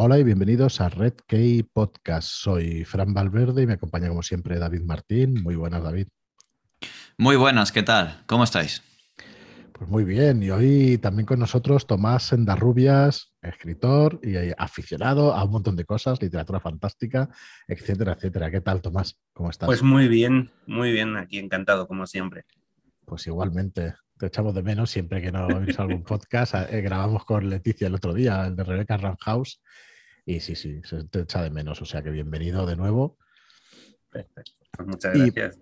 Hola y bienvenidos a Red Key Podcast. Soy Fran Valverde y me acompaña como siempre David Martín. Muy buenas, David. Muy buenas, ¿qué tal? ¿Cómo estáis? Pues muy bien, y hoy también con nosotros Tomás Sendarrubias, escritor y aficionado a un montón de cosas, literatura fantástica, etcétera, etcétera. ¿Qué tal, Tomás? ¿Cómo estás? Pues muy bien, muy bien, aquí encantado, como siempre. Pues igualmente, te echamos de menos siempre que no oís algún podcast. Eh, grabamos con Leticia el otro día, el de Rebecca House, y sí, sí, se te echa de menos, o sea que bienvenido de nuevo. Perfecto. Pues muchas gracias.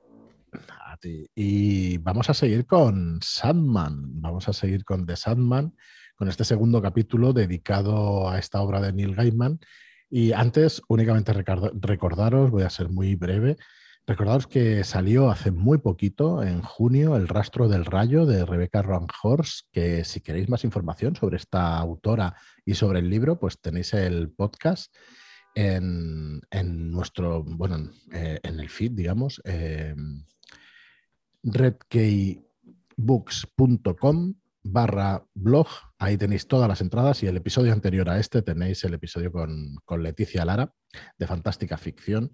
Y vamos a seguir con Sandman, vamos a seguir con The Sandman, con este segundo capítulo dedicado a esta obra de Neil Gaiman. Y antes, únicamente recordaros, voy a ser muy breve, recordaros que salió hace muy poquito, en junio, El rastro del rayo de Rebecca Horst, que si queréis más información sobre esta autora y sobre el libro, pues tenéis el podcast en, nuestro, bueno, en, eh, el feed, digamos. Eh, redkeybooks.com barra blog. Ahí tenéis todas las entradas y el episodio anterior a este tenéis el episodio con, Leticia Lara de Fantástica Ficción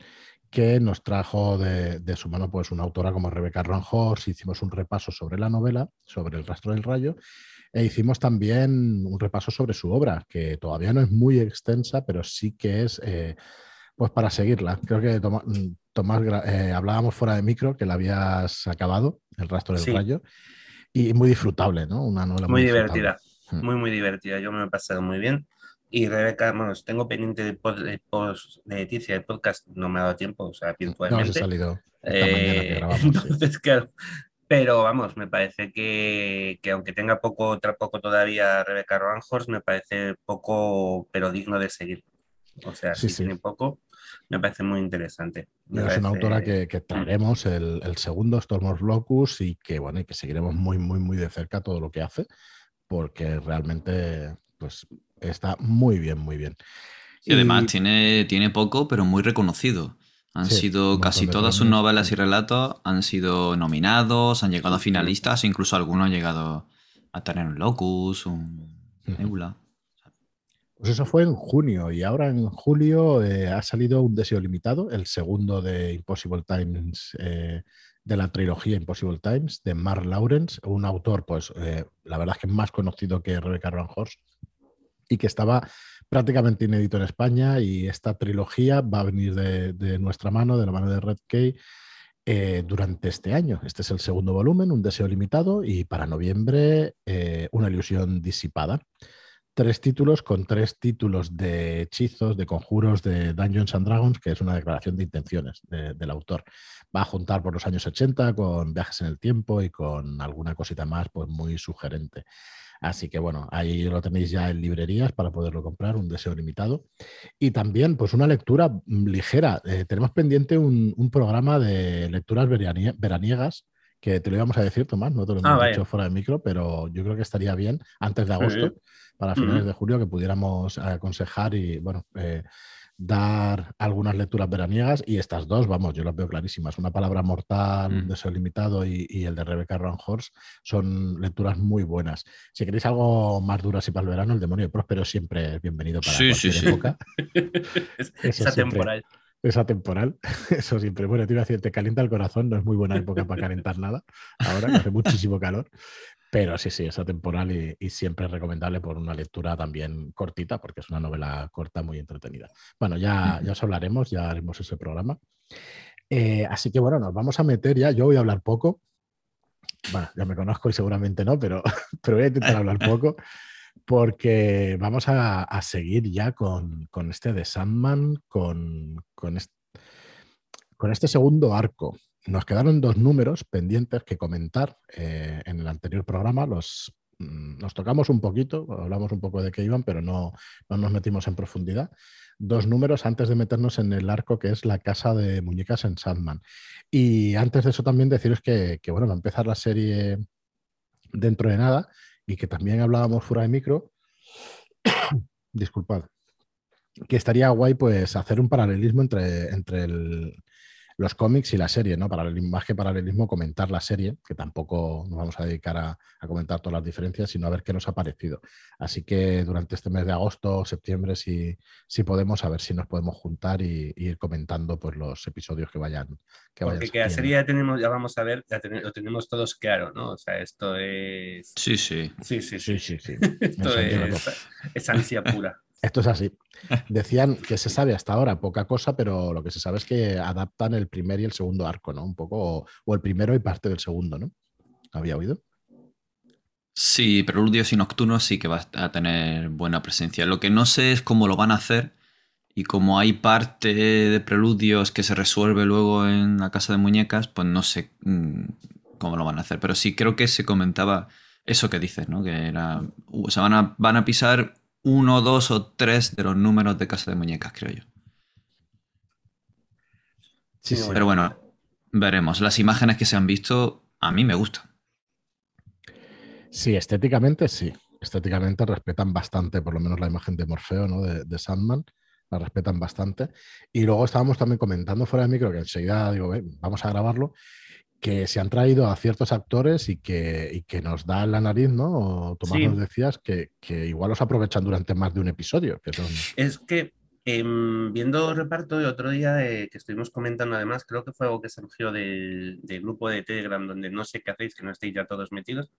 que nos trajo de, su mano pues una autora como Rebeca Ronjos. Hicimos un repaso sobre la novela, sobre el rastro del rayo e hicimos también un repaso sobre su obra, que todavía no es muy extensa, pero sí que es eh, pues para seguirla. Creo que Tomás, eh, hablábamos fuera de micro que la habías acabado, El rastro del rayo, y muy disfrutable, ¿no? Una novela muy, divertida, mm. muy, muy divertida. Yo me he pasado muy bien. Y Rebeca, bueno, tengo pendiente de post, de, Leticia, el podcast no me ha dado tiempo, o sea, virtualmente. No, se ha salido esta mañana que eh, grabamos. Entonces, claro, pero vamos, me parece que, que, aunque tenga poco, poco todavía Rebeca Roanhorst, me parece poco, pero digno de seguir. O sea, sí, sí. tiene poco, me parece muy interesante. es una autora que, que traeremos el, el, segundo Stormos Locus y que bueno, y que seguiremos muy, muy, muy de cerca todo lo que hace, porque realmente pues está muy bien, muy bien. Y, además tiene, tiene poco, pero muy reconocido. Han sido casi todas sus novelas y relatos han sido nominados, han llegado a finalistas, incluso algunos han llegado a tener un Locus, un Nebula. Pues eso fue en junio y ahora en julio eh, ha salido Un Deseo Limitado, el segundo de Impossible Times, eh, de la trilogía Impossible Times, de Mark Lawrence, un autor, pues eh, la verdad es que más conocido que Rebecca Horst y que estaba prácticamente inédito en España y esta trilogía va a venir de, nuestra mano, de la mano de Red Key, durante este año. Este es el segundo volumen, Un Deseo Limitado, y para noviembre, Una Ilusión Disipada tres títulos con tres títulos de hechizos, de conjuros de Dungeons and Dragons, que es una declaración de intenciones del autor. Va a juntar por los años 80 con viajes en el tiempo y con alguna cosita más pues muy sugerente. Así que bueno, ahí lo tenéis ya en librerías para poderlo comprar, un deseo limitado. Y también, pues una lectura ligera. Eh, tenemos pendiente un, programa de lecturas veraniegas que te lo íbamos a decir, Tomás, no te lo hemos ah, dicho fuera de micro, pero yo creo que estaría bien antes de agosto para finales de julio que pudiéramos aconsejar y, bueno, eh, dar algunas lecturas veraniegas y estas dos, vamos, yo las veo clarísimas. Una palabra mortal, un mm. deseo limitado y, el de Rebecca Horst son lecturas muy buenas. Si queréis algo más duro así para el verano, el demonio de Próspero siempre es bienvenido para sí, cualquier sí, época. es, esa temporal. Esa temporal, eso siempre. Bueno, te iba a decir, te calienta el corazón, no es muy buena época para calentar nada, ahora que hace muchísimo calor, pero sí, sí, esa temporal y, siempre es recomendable por una lectura también cortita, porque es una novela corta muy entretenida. Bueno, ya, ya os hablaremos, ya haremos ese programa. Eh, así que bueno, nos vamos a meter ya. Yo voy a hablar poco. Bueno, ya me conozco y seguramente no, pero, pero voy a intentar hablar poco porque vamos a, seguir ya con, este de Sandman, con, con, con este segundo arco nos quedaron dos números pendientes que comentar eh, en el anterior programa. Los, mm, nos tocamos un poquito, hablamos un poco de qué iban, pero no, nos metimos en profundidad. Dos números antes de meternos en el arco que es la casa de muñecas en Sandman. Y antes de eso también deciros que, que bueno, va a empezar la serie dentro de nada y que también hablábamos fuera de micro. Disculpad. Que estaría guay pues hacer un paralelismo entre, entre el, los cómics y la serie, ¿no? Para el más que paralelismo, comentar la serie, que tampoco nos vamos a dedicar a, comentar todas las diferencias, sino a ver qué nos ha parecido. Así que durante este mes de agosto septiembre, si, si podemos, a ver si nos podemos juntar y, ir comentando pues, los episodios que vayan. Que Porque que la serie ya tenemos, ya vamos a ver, ya lo tenemos todos claro, ¿no? O sea, esto es. Sí, sí. Sí, sí, sí. sí, sí, esto es, es ansia pura. Esto es así. Decían que se sabe hasta ahora poca cosa, pero lo que se sabe es que adaptan el primer y el segundo arco, ¿no? Un poco, o, el primero y parte del segundo, ¿no? ¿Había oído? Sí, Preludios y Nocturnos sí que va a tener buena presencia. Lo que no sé es cómo lo van a hacer y como hay parte de Preludios que se resuelve luego en la Casa de Muñecas, pues no sé mm, cómo lo van a hacer. Pero sí creo que se comentaba eso que dices, ¿no? Que era, o sea, van a, van a pisar uno, dos o tres de los números de Casa de Muñecas, creo yo. Sí, Pero bueno, veremos. Las imágenes que se han visto, a mí me gustan. Sí, estéticamente sí. Estéticamente respetan bastante, por lo menos la imagen de Morfeo, ¿no? De, de Sandman. La respetan bastante. Y luego estábamos también comentando fuera de micro que enseguida digo, vamos a grabarlo que se han traído a ciertos actores y que, que nos da la nariz, ¿no? Tomás nos decías que, igual los aprovechan durante más de un episodio. Que Es que em, viendo reparto el otro día que estuvimos comentando además, creo que fue algo que surgió del, grupo de Telegram donde no sé qué hacéis, que no estéis ya todos metidos,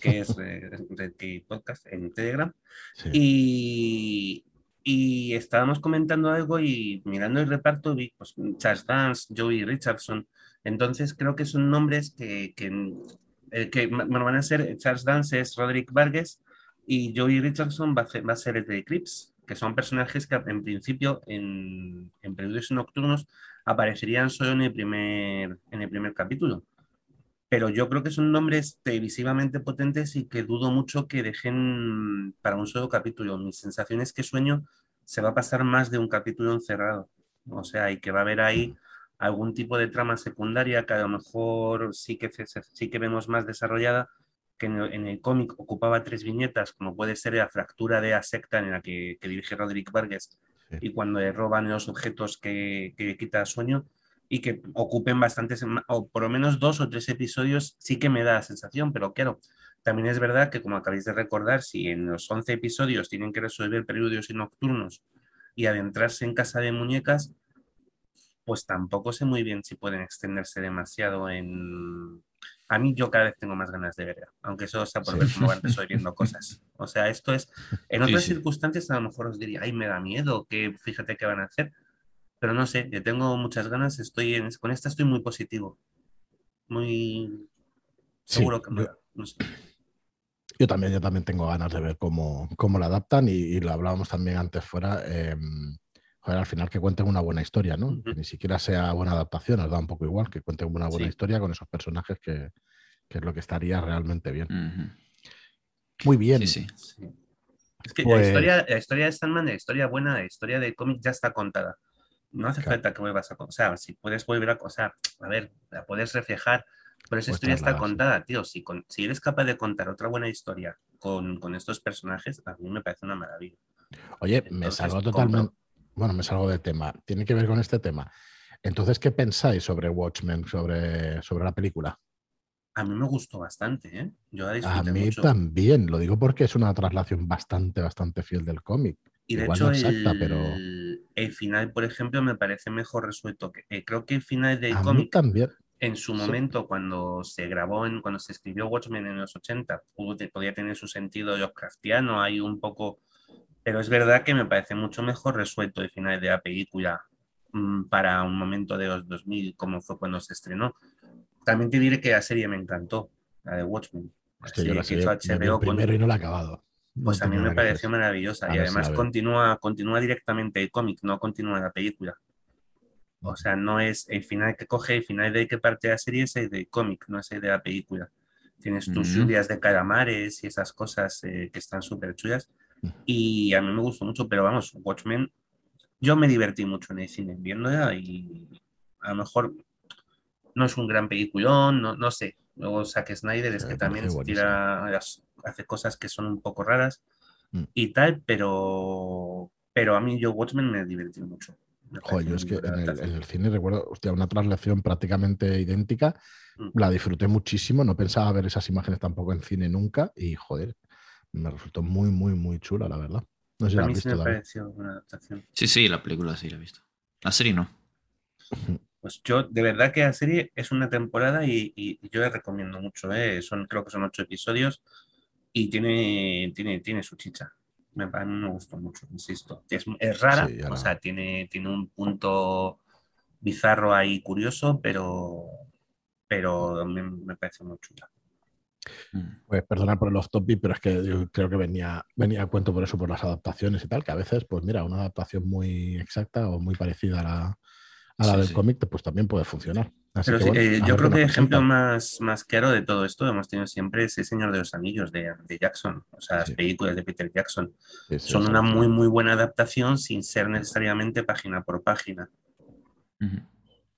que es eh, Podcast en Telegram. Y, y estábamos comentando algo y mirando el reparto vi pues, Charles Dance, Joey Richardson, entonces creo que son nombres que, que, eh, que van a ser, Charles Dance es Roderick Vargas y Joey Richardson va a, ser, va a ser el de Eclipse, que son personajes que en principio en, en Preludios Nocturnos aparecerían solo en el, primer, en el primer capítulo. Pero yo creo que son nombres televisivamente potentes y que dudo mucho que dejen para un solo capítulo. Mi sensación es que Sueño se va a pasar más de un capítulo encerrado. O sea, y que va a haber ahí algún tipo de trama secundaria que a lo mejor sí que, sí que vemos más desarrollada, que en el, cómic ocupaba tres viñetas, como puede ser la fractura de la secta en la que, dirige Roderick Vargas y cuando le roban los objetos que, que quita sueño y que ocupen bastantes, o por lo menos dos o tres episodios, sí que me da la sensación, pero claro, también es verdad que como acabáis de recordar, si en los 11 episodios tienen que resolver periodos y nocturnos y adentrarse en casa de muñecas, pues tampoco sé muy bien si pueden extenderse demasiado en... A mí yo cada vez tengo más ganas de ver, aunque eso sea por ver cómo antes estoy viendo cosas. O sea, esto es... En otras circunstancias a lo mejor os diría, ay, me da miedo, que fíjate qué van a hacer. Pero no sé, yo tengo muchas ganas, estoy en... con esta estoy muy positivo. Muy seguro que me da. Yo también, yo también tengo ganas de ver cómo, cómo la adaptan y, lo hablábamos también antes fuera. Em, al final que cuenten una buena historia, ¿no? Que ni siquiera sea buena adaptación, nos da un poco igual, que cuenten una buena historia con esos personajes que, es lo que estaría realmente bien. Muy bien. Sí, sí. Es que la, historia, pues la historia de Sandman, la historia buena, la historia de cómic ya está contada. No hace falta que vuelvas a... O sea, si puedes volver a... O sea, a ver, la puedes reflejar, pero esa historia está contada, tío. Si, si eres capaz de contar otra buena historia con, estos personajes, a mí me parece una maravilla. Oye, me salgo totalmente bueno, me salgo de tema, tiene que ver con este tema. Entonces, ¿qué pensáis sobre Watchmen, sobre, sobre la película? A mí me gustó bastante, ¿eh? Yo a mí también, lo digo porque es una traslación bastante, bastante fiel del cómic. Y de Igual hecho, no exacta, el, pero... el final, por ejemplo, me parece mejor resuelto. Que, eh, creo que el final del cómic, también. en su momento, cuando se grabó, en, cuando se escribió Watchmen en los 80, podía tener su sentido Lovecraftiano, hay un poco pero es verdad que me parece mucho mejor resuelto el final de la película mm, para un momento de los 2000, como fue cuando se estrenó. También te diré que la serie me encantó, la de Watchmen. La serie primero y no la he acabado. Pues a mí me pareció maravillosa y además continúa, continúa directamente el cómic, no continúa la película. O sea, no es el final que coge, el final de que parte la serie es el del cómic, no es el de la película. Tienes tus lluvias de calamares y esas cosas eh, que están súper chulas y a mí me gustó mucho, pero vamos, Watchmen, yo me divertí mucho en el cine viéndola y a lo mejor no es un gran peliculón, no, no sé. Luego Zack Snyder es que también tira, hace cosas que son un poco raras mm. y tal, pero, pero a mí yo Watchmen me divertí mucho. Joder, yo es que en el, cine recuerdo, hostia, una traslación prácticamente idéntica. Mm. La disfruté muchísimo, no pensaba ver esas imágenes tampoco en cine nunca y, joder, me resultó muy, muy, muy chula, la verdad. No sé si la has visto, me pareció una adaptación. Sí, sí, la película sí la he visto. La serie no. Pues yo, de verdad que la serie es una temporada y, yo la recomiendo mucho. ¿eh? Son, creo que son ocho episodios y tiene, tiene, tiene su chicha. Me, a mí me gustó mucho, insisto. Es, rara, o sea, tiene, tiene un punto bizarro ahí curioso, pero, pero me, me parece muy chula. Mm. Pues perdona por el off topic, pero es que yo creo que venía, venía a cuento por eso, por las adaptaciones y tal, que a veces, pues mira, una adaptación muy exacta o muy parecida a la, a la del cómic, pues también puede funcionar. Eh, yo creo que el ejemplo más, más claro de todo esto hemos tenido siempre es El Señor de los Anillos de, de Jackson, o sea, las películas de Peter Jackson. Son una muy, muy buena adaptación sin ser necesariamente página por página.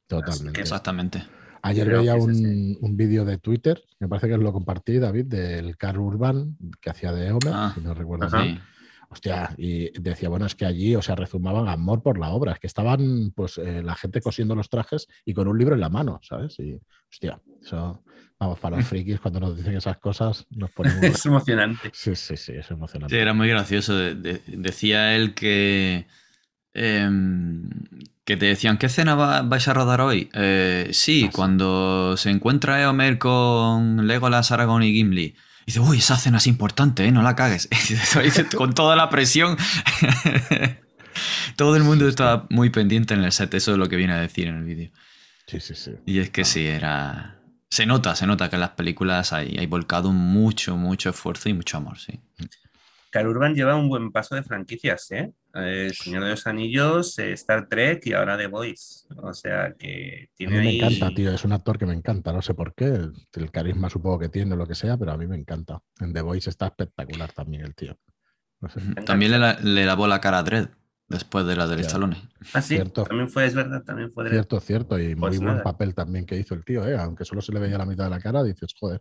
Totalmente. Exactamente. Ayer veía un, un vídeo de Twitter, me parece que lo compartí, David, del Carl Urban que hacía de Homer, ah, si no recuerdo mal. Hostia, y decía, bueno, es que allí, o sea, rezumaban amor por la obra, es que estaban, pues, eh, la gente cosiendo los trajes y con un libro en la mano, ¿sabes? Y, hostia, eso, vamos, para los frikis, cuando nos dicen esas cosas, nos ponemos... es emocionante. Sí, sí, sí, es emocionante. Sí, era muy gracioso. decía él que... Em, que te decían, ¿qué escena vais a rodar hoy? Eh, sí, cuando se encuentra Eomer con Legolas, Aragorn y Gimli. dice, uy, esa escena es importante, ¿eh? no la cagues. con toda la presión. Todo el mundo estaba muy pendiente en el set, eso es lo que viene a decir en el vídeo. Sí, sí, sí. Y es que ah. sí, era... Se nota, se nota que en las películas hay, hay volcado mucho, mucho esfuerzo y mucho amor, sí. Urban lleva un buen paso de franquicias, ¿eh? El Señor de los Anillos, eh, Star Trek y ahora The Voice. O sea que tiene. A mí me encanta, tío. Es un actor que me encanta. No sé por qué. El carisma supongo que tiene, lo que sea, pero a mí me encanta. En The Voice está espectacular también el tío. También le, lavó la cara a Dredd después de la del Stallone. Ah, sí. También fue, es verdad, también fue Cierto, cierto. Y muy pues buen papel también que hizo el tío, ¿eh? Aunque solo se le veía la mitad de la cara, dices, joder.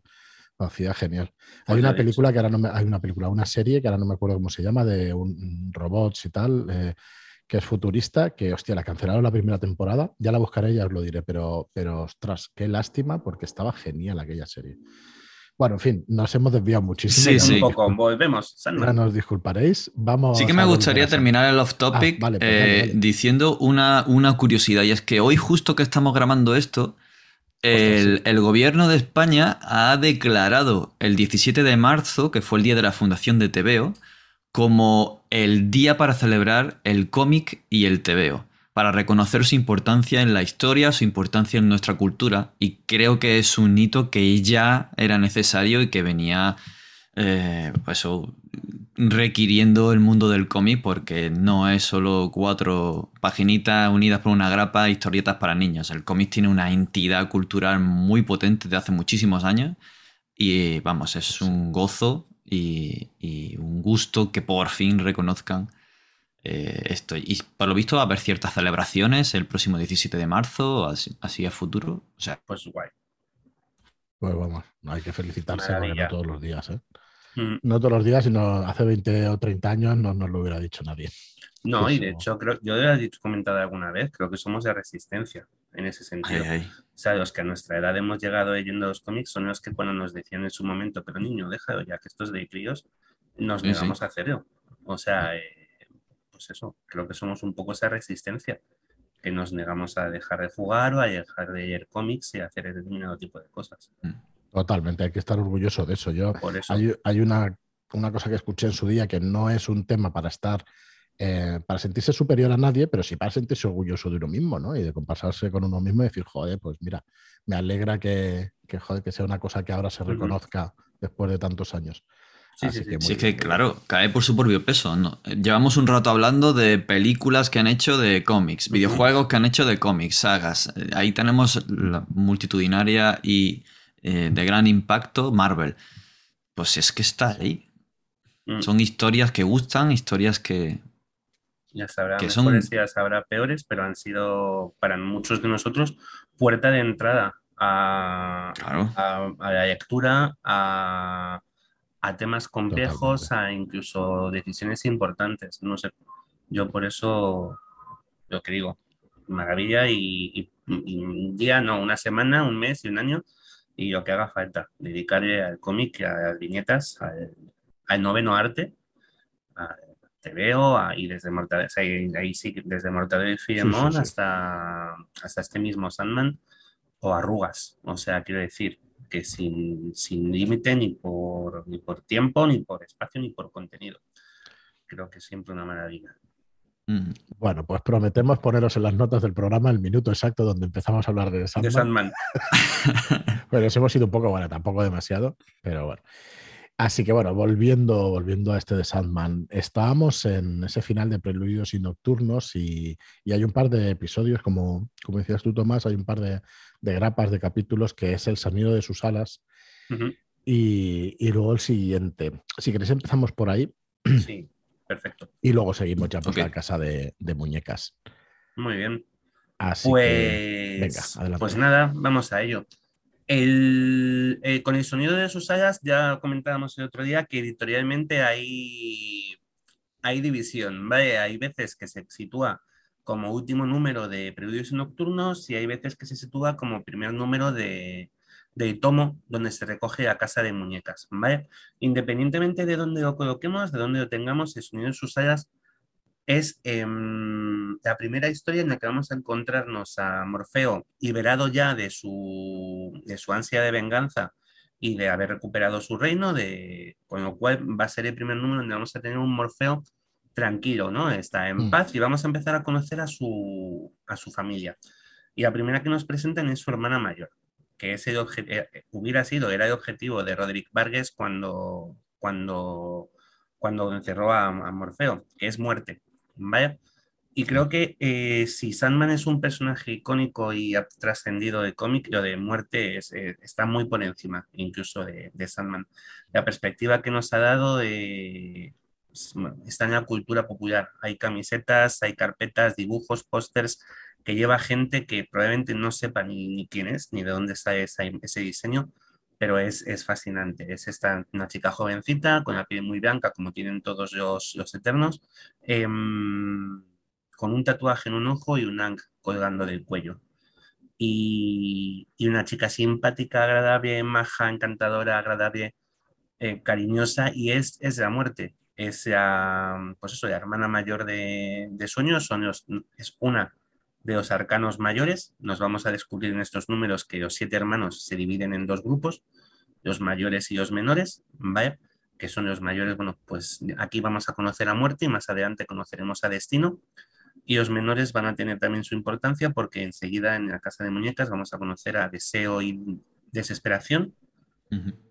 Hacía genial. Hay una película que ahora no me, hay una película, una serie que ahora no me acuerdo cómo se llama, de un, robots y tal, eh, que es futurista, que hostia, la cancelaron la primera temporada. Ya la buscaré, ya os lo diré, pero, pero ostras, qué lástima, porque estaba genial aquella serie. Bueno, en fin, nos hemos desviado muchísimo. Sí, sí. Un poco, volvemos. Ya nos disculparéis. Vamos sí que me gustaría terminar el off topic ah, pues eh, diciendo una, una curiosidad, y es que hoy, justo que estamos grabando esto, el, gobierno de España ha declarado el 17 de marzo, que fue el día de la fundación de TVO, como el día para celebrar el cómic y el TVO, para reconocer su importancia en la historia, su importancia en nuestra cultura, y creo que es un hito que ya era necesario y que venía eh, pues requiriendo el mundo del cómic porque no es solo cuatro paginitas unidas por una grapa, historietas para niños. El cómic tiene una entidad cultural muy potente de hace muchísimos años y vamos, es un gozo y, un gusto que por fin reconozcan eh, esto. Y por lo visto va a haber ciertas celebraciones el próximo 17 de marzo, así, a futuro. O sea, pues guay. Pues vamos, no hay que felicitarse todos los días, ¿eh? Mm. No todos los días, sino hace 20 o 30 años no nos lo hubiera dicho nadie. No, y de hecho, creo, yo lo he dicho, comentado alguna vez, creo que somos de resistencia en ese sentido. O sea, los que a nuestra edad hemos llegado leyendo los cómics son los que cuando nos decían en su momento, pero niño, déjalo ya que estos de críos, nos negamos a hacerlo. O sea, eh, pues eso, creo que somos un poco esa resistencia, que nos negamos a dejar de jugar o a dejar de leer cómics y a hacer determinado tipo de cosas. Mm. Totalmente, hay que estar orgulloso de eso. Yo, Hay, una, cosa que escuché en su día que no es un tema para estar, eh, para sentirse superior a nadie, pero sí para sentirse orgulloso de uno mismo, ¿no? Y de compasarse con uno mismo y decir, joder, pues mira, me alegra que, que, que sea una cosa que ahora se reconozca después de tantos años. Sí, sí, sí. es que, claro, cae por su propio peso. ¿no? Llevamos un rato hablando de películas que han hecho de cómics, videojuegos que han hecho de cómics, sagas. Ahí tenemos la multitudinaria y eh, de gran impacto, Marvel. Pues es que está ahí. Mm. Son historias que gustan, historias que. Ya sabrá que mejores, ya sabrá peores, pero han sido para muchos de nosotros puerta de entrada a, a, la lectura, a, a temas complejos, a incluso decisiones importantes. No sé, yo por eso lo que digo, maravilla y, un día, no, una semana, un mes y un año y lo que haga falta, dedicarle al cómic, a las viñetas, al, noveno arte, te veo ahí desde Mortadelo, ahí, sí, desde Mortadelo y Filemón Hasta, hasta este mismo Sandman o Arrugas, o sea, quiero decir que sin, sin límite ni por, ni por tiempo, ni por espacio, ni por contenido. Creo que es siempre una maravilla. Bueno, pues prometemos poneros en las notas del programa el minuto exacto donde empezamos a hablar de Sandman. bueno, hemos ido un poco, bueno, tampoco demasiado, pero bueno. Así que bueno, volviendo, volviendo a este de Sandman, estábamos en ese final de Preludios y Nocturnos y, hay un par de episodios, como, como decías tú, Tomás, hay un par de, grapas de capítulos que es el sonido de sus alas y, y, luego el siguiente. Si queréis empezamos por ahí. Sí. Perfecto. Y luego seguimos ya por la casa de, muñecas. Muy bien. Así pues, que, venga, adelante. Pues nada, vamos a ello. Eh, con el sonido de sus alas ya comentábamos el otro día que editorialmente hay, hay división, ¿vale? Hay veces que se sitúa como último número de Preludios Nocturnos y hay veces que se sitúa como primer número de, del tomo donde se recoge la casa de muñecas, ¿vale? Independientemente de dónde lo coloquemos, de dónde lo tengamos, el sonido en sus alas es em, la primera historia en la que vamos a encontrarnos a Morfeo liberado ya de su, de su ansia de venganza y de haber recuperado su reino, de, con lo cual va a ser el primer número donde vamos a tener un Morfeo tranquilo, ¿no? Está en mm. paz y vamos a empezar a conocer a su, a su familia. Y la primera que nos presentan es su hermana mayor que ese eh, hubiera sido, era el objetivo de Roderick Vargas cuando, cuando, cuando encerró a, Morfeo, que es muerte. ¿vale? Y creo que eh, si Sandman es un personaje icónico y ha trascendido de cómic, lo de muerte eh, está muy por encima incluso de, de, Sandman. La perspectiva que nos ha dado está en la cultura popular. Hay camisetas, hay carpetas, dibujos, pósters que lleva gente que probablemente no sepa ni, quién es, ni de dónde está ese, diseño, pero es, es, fascinante. Es esta, una chica jovencita, con la piel muy blanca, como tienen todos los, los eternos, em, con un tatuaje en un ojo y un ang colgando del cuello. Y, y, una chica simpática, agradable, maja, encantadora, agradable, eh, cariñosa, y es, es la muerte. Es la, pues eso, la hermana mayor de, de Sueños, son es una de los arcanos mayores. Nos vamos a descubrir en estos números que los siete hermanos se dividen en dos grupos, los mayores y los menores, ¿vale? Que son los mayores, bueno, pues aquí vamos a conocer a muerte y más adelante conoceremos a destino. Y los menores van a tener también su importancia porque enseguida en la casa de muñecas vamos a conocer a deseo y desesperación.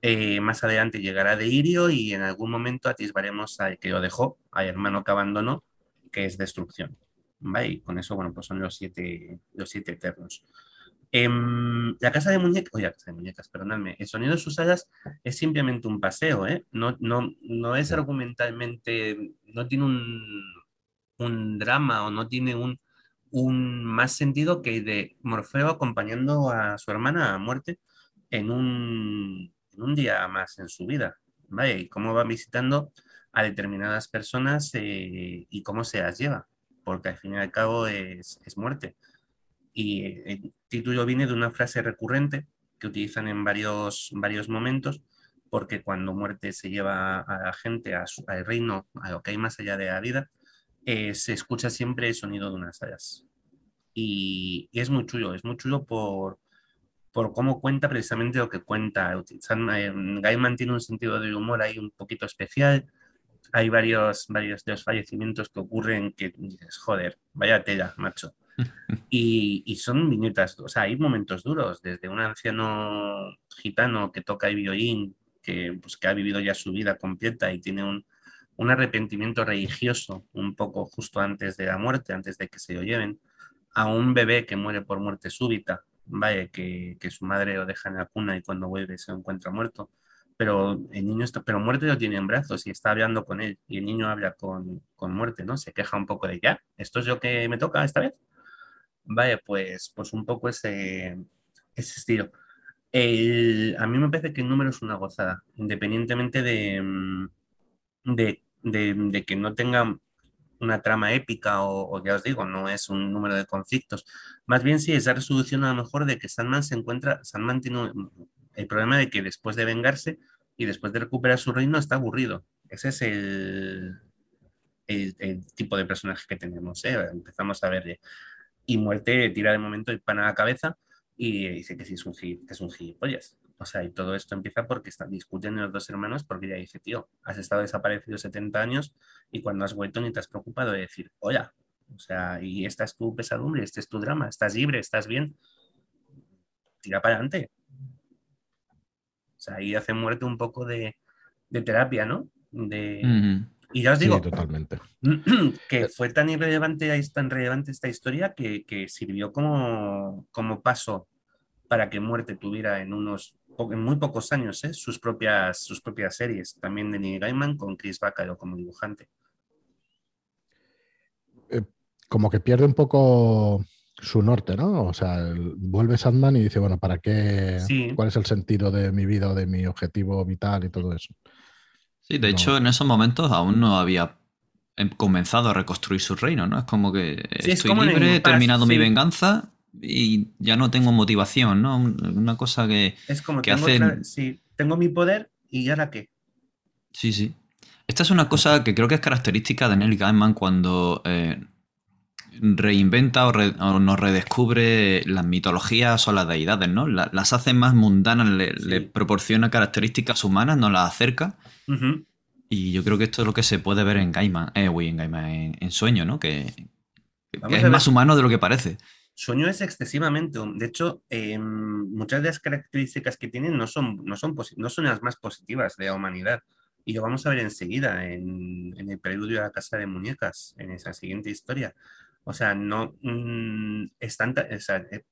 Eh, más adelante llegará de Irio y en algún momento atisbaremos al que lo dejó, al hermano que abandonó, que es destrucción. Y con eso, bueno, pues son los siete, los siete eternos. Em, la casa de muñecas, oye, la casa de muñecas, perdonadme, el sonido de sus alas es simplemente un paseo, ¿eh? No, no, no es argumentalmente, no tiene un, un drama o no tiene un, un más sentido que de Morfeo acompañando a su hermana a muerte en un, en un día más en su vida, ¿vale? Y cómo va visitando a determinadas personas eh, y cómo se las lleva porque al fin y al cabo es, muerte. Y el título viene de una frase recurrente que utilizan en varios, varios momentos, porque cuando muerte se lleva a la gente a al reino, a lo que hay más allá de la vida, eh, se escucha siempre el sonido de unas alas. Y, es muy chulo, es muy chulo por, por cómo cuenta precisamente lo que cuenta. Eh, Gaiman tiene un sentido de humor ahí un poquito especial, hay varios, varios de los fallecimientos que ocurren que dices, joder, vaya tela, macho. Y, y, son viñetas, o sea, hay momentos duros, desde un anciano gitano que toca el violín, que, pues, que ha vivido ya su vida completa y tiene un, un arrepentimiento religioso un poco justo antes de la muerte, antes de que se lo lleven, a un bebé que muere por muerte súbita, vaya, que, que su madre lo deja en la cuna y cuando vuelve se encuentra muerto pero el niño está, pero muerte lo tiene en brazos y está hablando con él y el niño habla con, con muerte, ¿no? Se queja un poco de ya, esto es lo que me toca esta vez. Vale, pues, pues un poco ese, ese estilo. a mí me parece que el número es una gozada, independientemente de, mm, de, de, que no tenga una trama épica o, ya os digo, no es un número de conflictos. Más bien sí es la resolución a lo mejor de que Sandman se encuentra, Sandman tiene el problema de que después de vengarse y después de recuperar su reino está aburrido. Ese es el, tipo de personaje que tenemos. ¿eh? Empezamos a verle. Y muerte tira de momento el pan a la cabeza y dice que sí es un, que es un gilipollas. O sea, y todo esto empieza porque están discutiendo los dos hermanos porque ella dice, tío, has estado desaparecido 70 años y cuando has vuelto ni te has preocupado de decir, hola, o sea, y esta es tu pesadumbre, este es tu drama, estás libre, estás bien, tira para adelante. Sea, ahí hace muerte un poco de, terapia, ¿no? De, Y ya os digo, totalmente. que fue tan irrelevante, tan relevante esta historia que, que sirvió como, como paso para que Muerte tuviera en unos en muy pocos años ¿eh? sus, propias, sus propias series, también de Neil Gaiman con Chris Bacalo como dibujante. Eh, como que pierde un poco su norte, ¿no? O sea, vuelve Sandman y dice, bueno, ¿para qué? ¿Cuál es el sentido de mi vida, de mi objetivo vital y todo eso? Sí, de hecho, en esos momentos aún no había em, comenzado a reconstruir su reino, ¿no? Es como que estoy libre, he terminado mi venganza y ya no tengo motivación, ¿no? Una cosa que, es como que hace... Sí, tengo mi poder y ahora qué. Sí, sí. Esta es una cosa que creo que es característica de Neil Gaiman cuando eh, reinventa o, nos redescubre las mitologías o las deidades, ¿no? las hace más mundanas, le, proporciona características humanas, nos las acerca. Y yo creo que esto es lo que se puede ver en Gaiman, eh, en Gaiman, en, Sueño, ¿no? Que, es más humano de lo que parece. Sueño es excesivamente, de hecho, em, muchas de las características que tienen no son, no, son no son las más positivas de la humanidad. Y lo vamos a ver enseguida en, el preludio de la Casa de Muñecas, en esa siguiente historia. O sea, no mm, están, eh,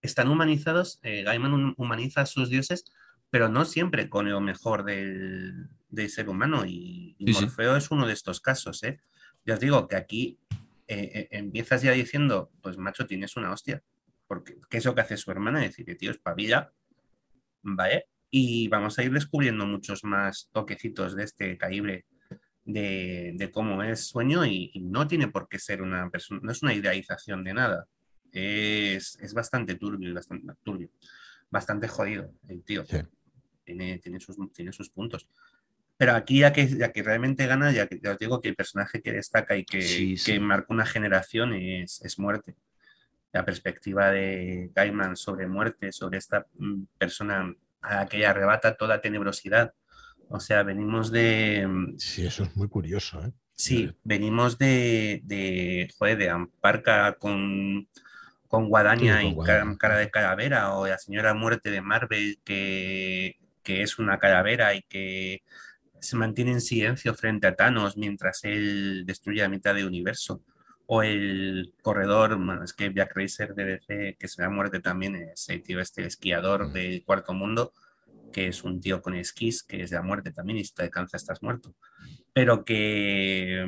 están humanizados, eh, Gaiman humaniza a sus dioses, pero no siempre con lo mejor del, ser humano. Y, Morfeo es uno de estos casos. ¿eh? Ya os digo que aquí eh, empiezas ya diciendo, pues macho, tienes una hostia. Porque, ¿Qué es lo que hace su hermana? Decir que tío, espabila, ¿vale? Y vamos a ir descubriendo muchos más toquecitos de este calibre de, cómo es sueño y, no tiene por qué ser una persona, no es una idealización de nada. Es, bastante turbio, bastante turbio, bastante jodido el tío. Tiene, tiene, sus, tiene sus puntos. Pero aquí, ya que, ya que realmente gana, ya que os digo que el personaje que destaca y que, que marca una generación es, es, muerte. La perspectiva de Gaiman sobre muerte, sobre esta mm, persona a la que arrebata toda tenebrosidad. O sea, venimos de. Mm, sí, eso es muy curioso, ¿eh? Sí, venimos de, de, joder, de Amparca con, con Guadaña y cara, de calavera, o la señora muerte de Marvel, que, que es una calavera y que se mantiene en silencio frente a Thanos mientras él destruye la mitad del universo. O el corredor, es que Jack Racer de DC, que se da muerte también, es el tío este esquiador mm. del cuarto mundo, que es un tío con esquís, que es de la muerte también, y si te alcanza estás muerto. Pero que,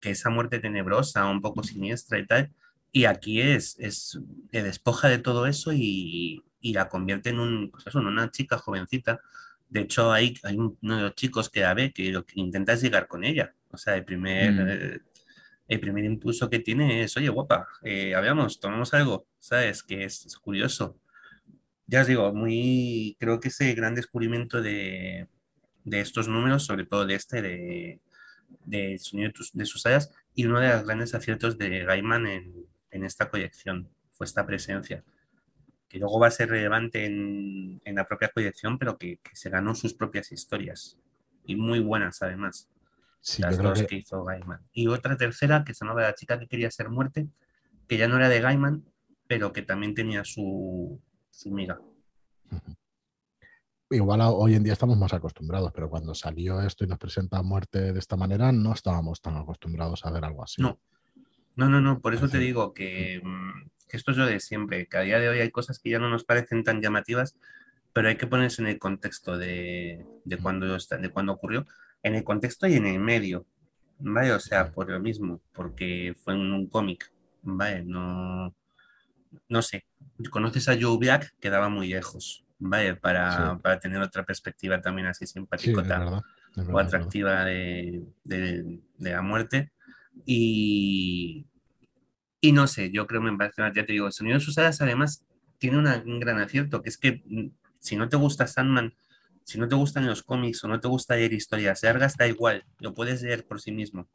que esa muerte tenebrosa, un poco siniestra y tal, y aquí es, es le despoja de todo eso y, y la convierte en, un, pues eso, en una chica jovencita de hecho, hay, hay uno de los chicos que la ve que lo que intenta es llegar con ella. O sea, el primer, mm. eh, el primer impulso que tiene es, oye, guapa, eh, habíamos, tomamos algo, ¿sabes? Que es, curioso. Ya os digo, muy, creo que ese gran descubrimiento de, de estos números, sobre todo de este, de, de sonido de sus áreas, y uno de los grandes aciertos de Gaiman en, en esta colección fue esta presencia que luego va a ser relevante en, la propia colección, pero que, se ganó sus propias historias. Y muy buenas, además. las dos que... hizo Gaiman. Y otra tercera, que se llamaba La chica que quería ser muerte, que ya no era de Gaiman, pero que también tenía su, su miga. Igual hoy en día estamos más acostumbrados, pero cuando salió esto y nos presenta muerte de esta manera, no estábamos tan acostumbrados a ver algo así. No, no, no, no. por eso te digo que mm, esto es lo de siempre, que a día de hoy hay cosas que ya no nos parecen tan llamativas, pero hay que ponerse en el contexto de, de cuando, de cuando ocurrió, en el contexto y en el medio, ¿vale? O sea, por lo mismo, porque fue un, un cómic, ¿vale? No, no sé, conoces a Joe Black, quedaba muy lejos, ¿vale? Para, para tener otra perspectiva también así simpática o atractiva de, de, de, la muerte Y, y no sé, yo creo que me parece, ya te digo, el sonido de sus alas además tiene un gran acierto, que es que mm, si no te gusta Sandman, si no te gustan los cómics o no te gusta leer historias largas, da igual, lo puedes leer por sí mismo,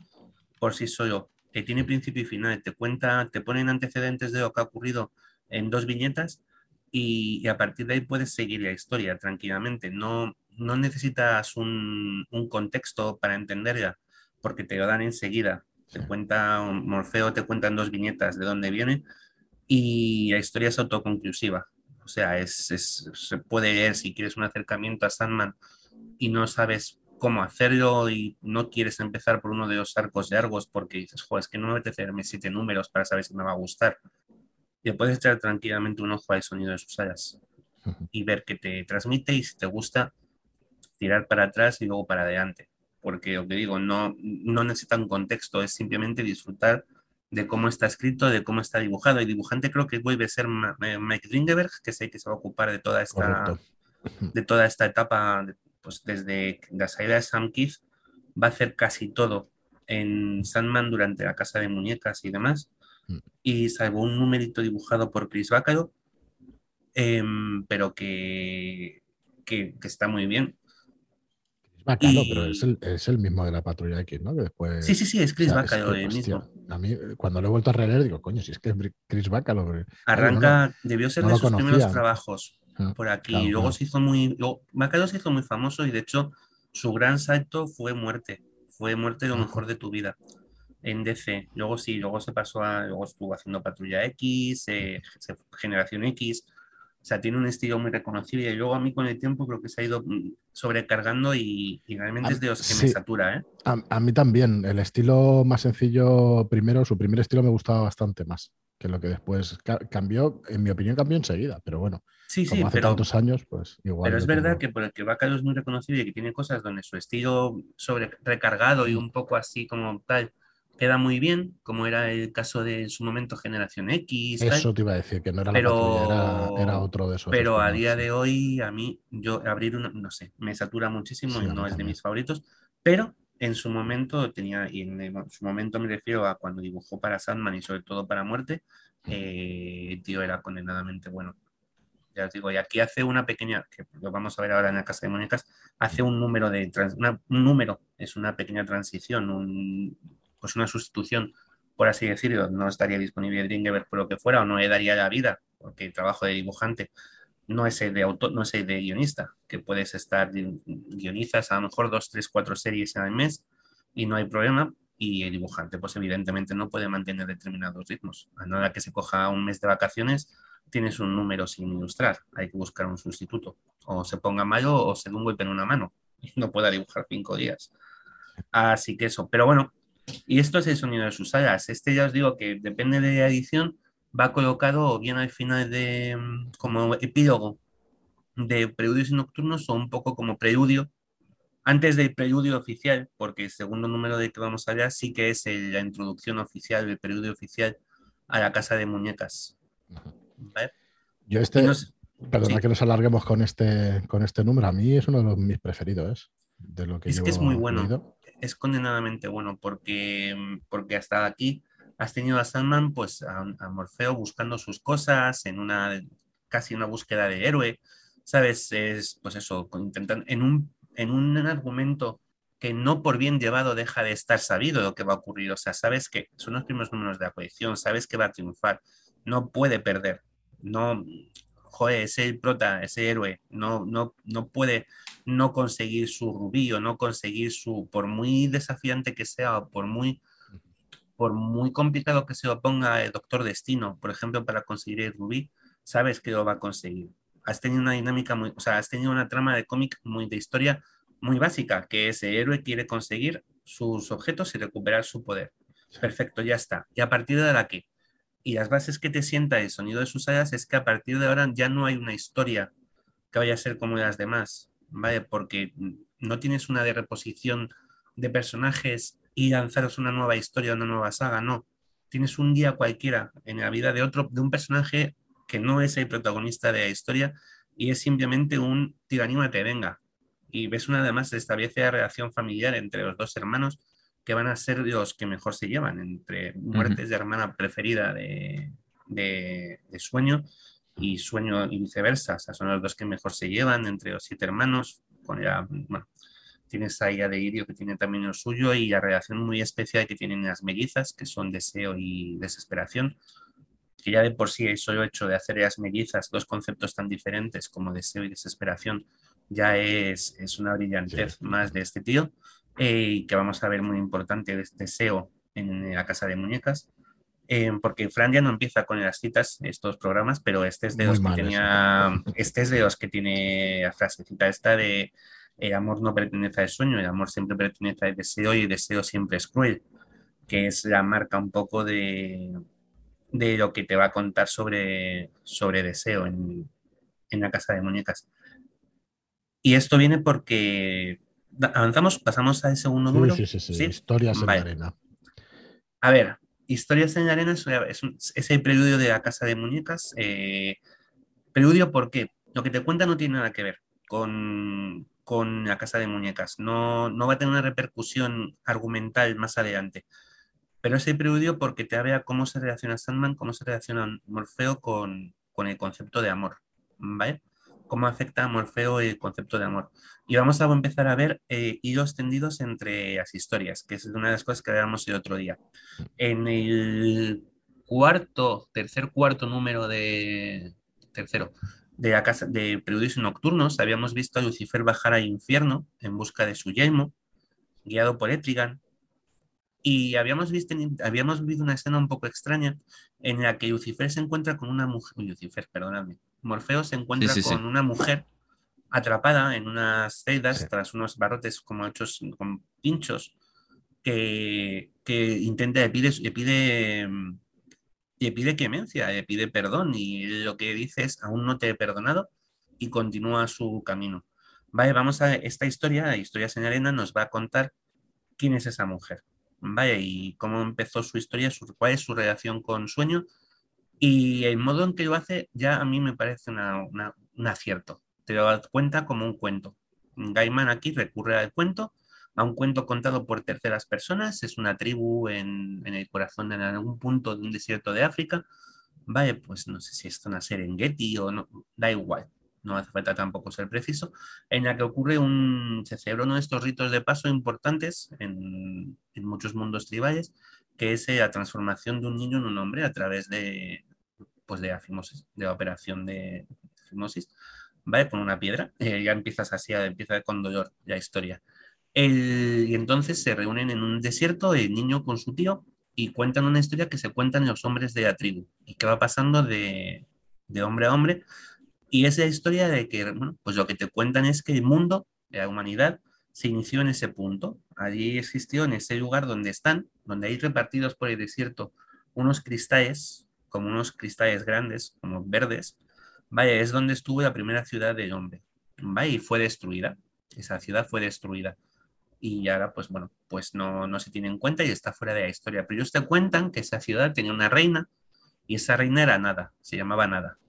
por sí solo. Que tiene principio y final, te cuenta, te ponen antecedentes de lo que ha ocurrido en dos viñetas y, a partir de ahí puedes seguir la historia tranquilamente. No, no necesitas un, un contexto para entenderla, porque te lo dan enseguida. Te cuenta, Morfeo te cuenta en dos viñetas de dónde viene y la historia es autoconclusiva. O sea, es, se puede leer si quieres un acercamiento a Sandman y no sabes cómo hacerlo y no quieres empezar por uno de los arcos de Argos porque dices, joder, es que no me apetece verme siete números para saber si me va a gustar. Y puedes echar tranquilamente un ojo al sonido de sus alas y ver qué te transmite y si te gusta, tirar para atrás y luego para adelante. Porque lo que digo, no, no necesita un contexto, es simplemente disfrutar de cómo está escrito, de cómo está dibujado. Y dibujante creo que vuelve a ser Mike Dringenberg, que sé que se va a ocupar de toda esta, de toda esta etapa, pues desde la salida de Sam Keith, va a hacer casi todo en Sandman durante la casa de muñecas y demás. Mm. Y salvo un numerito dibujado por Chris Bacalo, em, pero que, que, está muy bien. Bacalo, pero es el, es el, mismo de la patrulla X, ¿no? después, sí, sí, sí, es Chris Bacalo el mismo. A mí, cuando lo he vuelto a releer, digo, coño, si es que es Chris Bacalo. Arranca, debió ser de sus primeros trabajos por aquí. luego se hizo muy. Bacalo se hizo muy famoso y de hecho su gran salto fue muerte. Fue muerte lo mejor de tu vida en DC. Luego sí, luego se pasó a. Luego estuvo haciendo Patrulla X, eh, Generación X. O sea, tiene un estilo muy reconocible y luego a mí con el tiempo creo que se ha ido mm, sobrecargando y, realmente es de los que me satura. ¿eh? A, mí también. El estilo más sencillo, primero, su primer estilo me gustaba bastante más que lo que después cambió, en mi opinión cambió enseguida, pero bueno, sí, como hace tantos años, pues igual. Pero es verdad que por el que Bacalo es muy reconocible y que tiene cosas donde su estilo sobre recargado y un poco así como tal queda muy bien, como era el caso de en su momento Generación X. Eso te iba a decir, que no era pero, la era, otro de esos. Pero a día de hoy, a mí, yo abrir una, no sé, me satura muchísimo y no es de mis favoritos, pero en su momento tenía, y en, su momento me refiero a cuando dibujó para Sandman y sobre todo para Muerte, eh, tío era condenadamente bueno. Ya os digo, y aquí hace una pequeña, que lo vamos a ver ahora en la Casa de Muñecas, hace un número de, un número, es una pequeña transición, un, pues una sustitución, por así decirlo, no estaría disponible Dringenberg por lo que fuera o no le daría la vida, porque el trabajo de dibujante no es el de autor, no es el de guionista, que puedes estar, guionizas a lo mejor dos, tres, cuatro series al mes y no hay problema, y el dibujante pues evidentemente no puede mantener determinados ritmos. A nada que se coja un mes de vacaciones, tienes un número sin ilustrar, hay que buscar un sustituto, o se ponga malo o se dé un golpe en una mano y no pueda dibujar cinco días. Así que eso, pero bueno, y esto es el sonido de sus alas. Este ya os digo que depende de edición, va colocado bien al final de mm, como epílogo de preludios y nocturnos o un poco como preludio antes del preludio oficial, porque el segundo número de que vamos allá sí que es la introducción oficial, el preludio oficial a la casa de muñecas. Yo este, perdona que nos alarguemos con este, con este número, a mí es uno de mis preferidos, de lo que es que es muy bueno. es condenadamente bueno porque, porque hasta aquí has tenido a Sandman, pues a, Morfeo buscando sus cosas en una casi una búsqueda de héroe, ¿sabes? Es pues eso, intentan en un, en un argumento que no por bien llevado deja de estar sabido lo que va a ocurrir, o sea, sabes que son los primeros números de la colección, sabes que va a triunfar, no puede perder, no, joder, ese prota, ese héroe, no, no, no puede no conseguir su rubí o no conseguir su, por muy desafiante que sea o por muy, por muy complicado que se oponga el Doctor Destino, por ejemplo, para conseguir el rubí, sabes que lo va a conseguir. Has tenido una dinámica muy, o sea, has tenido una trama de cómic muy de historia muy básica, que ese héroe quiere conseguir sus objetos y recuperar su poder. Perfecto, ya está. Y a partir de ahora, ¿qué? Y las bases que te sienta el sonido de sus alas es que a partir de ahora ya no hay una historia que vaya a ser como las demás, ¿vale? Porque no tienes una de reposición de personajes y lanzaros una nueva historia, una nueva saga, no. Tienes un día cualquiera en la vida de otro, de un personaje que no es el protagonista de la historia y es simplemente un te venga. Y ves una además se establece la relación familiar entre los dos hermanos que van a ser los que mejor se llevan entre muertes de hermana preferida de, de, sueño y sueño y viceversa. O sea, son los dos que mejor se llevan entre los siete hermanos. Con ya, bueno, tienes ahí a Deirio que tiene también lo suyo y la relación muy especial que tienen las mellizas, que son deseo y desesperación. Que ya de por sí el solo hecho de hacer las mellizas, dos conceptos tan diferentes como deseo y desesperación, ya es, es una brillantez más de este tío. Eh, y que vamos a ver muy importante, deseo en la casa de muñecas. Eh, porque Fran ya no empieza con las citas, estos programas, pero este es de los que tenía, este es de los que tiene la frasecita esta de el amor no pertenece al sueño, el amor siempre pertenece al deseo y el deseo siempre es cruel, que es la marca un poco de, de lo que te va a contar sobre, sobre deseo en, en la casa de muñecas. Y esto viene porque avanzamos, pasamos al segundo número. Sí, sí, sí, Historias en la arena. A ver, Historias en la arena es, el preludio de la casa de muñecas. Eh, preludio porque lo que te cuenta no tiene nada que ver con, con la casa de muñecas. No, no va a tener una repercusión argumental más adelante. Pero es el preludio porque te habla cómo se relaciona Sandman, cómo se relaciona Morfeo con, con el concepto de amor. ¿Vale? Cómo afecta a Morfeo el concepto de amor. Y vamos a empezar a ver eh, hilos tendidos entre las historias, que es una de las cosas que hablábamos el otro día. En el cuarto, tercer cuarto número de tercero de la casa de Preludios Nocturnos, habíamos visto a Lucifer bajar al infierno en busca de su yelmo, guiado por Etrigan, y habíamos visto, habíamos visto una escena un poco extraña en la que Lucifer se encuentra con una mujer, Lucifer, perdóname, Morfeo se encuentra con una mujer atrapada en unas celdas tras unos barrotes como hechos con pinchos que, que intenta, le pide, le pide, le pide clemencia, le pide perdón y lo que dice es aún no te he perdonado y continúa su camino. Vale, vamos a esta historia, la historia en arena, nos va a contar quién es esa mujer. Vale, y cómo empezó su historia, cuál es su relación con Sueño y el modo en que lo hace ya a mí me parece un acierto. Te lo das cuenta como un cuento. Gaiman aquí recurre al cuento, a un cuento contado por terceras personas. Es una tribu en, el corazón de algún punto de un desierto de África. Vale, pues no sé si es una Serengeti o no, da igual. No hace falta tampoco ser preciso, en la que ocurre un, se celebra uno de estos ritos de paso importantes en, en muchos mundos tribales, que es la transformación de un niño en un hombre a través de, pues de afimosis, de operación de afimosis, ¿vale? Con una piedra, eh, ya empiezas así, empieza con dolor la historia. y entonces se reúnen en un desierto el niño con su tío y cuentan una historia que se cuentan los hombres de la tribu y que va pasando de, de hombre a hombre. Y es la historia de que, bueno, pues lo que te cuentan es que el mundo, la humanidad, se inició en ese punto. Allí existió, en ese lugar donde están, donde hay repartidos por el desierto unos cristales como unos cristales grandes, como verdes, vaya, es donde estuvo la primera ciudad del hombre, vaya, y fue destruida, esa ciudad fue destruida. Y ahora, pues bueno, pues no, no se tiene en cuenta y está fuera de la historia. Pero ellos te cuentan que esa ciudad tenía una reina y esa reina era Nada, se llamaba Nada.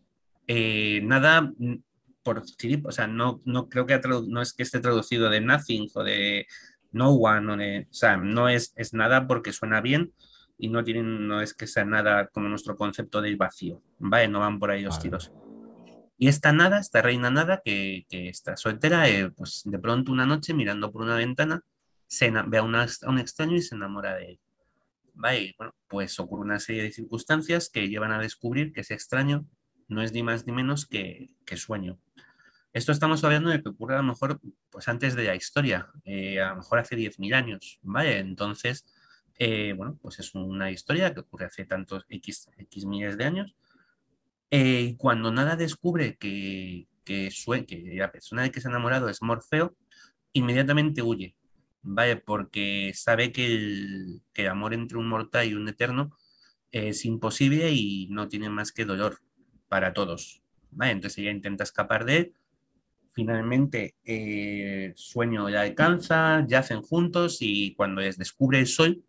Eh, nada, mm, por o sea, no, no creo que no es que esté traducido de nothing o de no one, o, de, o sea, no es, es nada porque suena bien, y no tienen, no es que sea nada como nuestro concepto de vacío, ¿vale? No van por ahí los tiros. Y esta nada, esta reina nada, que, que está soltera, eh, pues de pronto una noche mirando por una ventana, se ve a, un extraño y se enamora de él. ¿Vale? bueno, pues ocurre una serie de circunstancias que llevan a descubrir que ese extraño no es ni más ni menos que, que sueño. Esto estamos hablando de que ocurre a lo mejor pues antes de la historia, eh, a lo mejor hace 10.000 años, ¿vale? Entonces, eh, bueno, pues es una historia que ocurre hace tantos X, X miles de años. Eh, cuando nada descubre que, que, que la persona de que se ha enamorado es Morfeo, inmediatamente huye, ¿vale? Porque sabe que el, que el amor entre un mortal y un eterno es imposible y no tiene más que dolor para todos, ¿vale? Entonces ella intenta escapar de él. Finalmente, eh, Sueño la alcanza, yacen juntos y cuando les descubre el sol,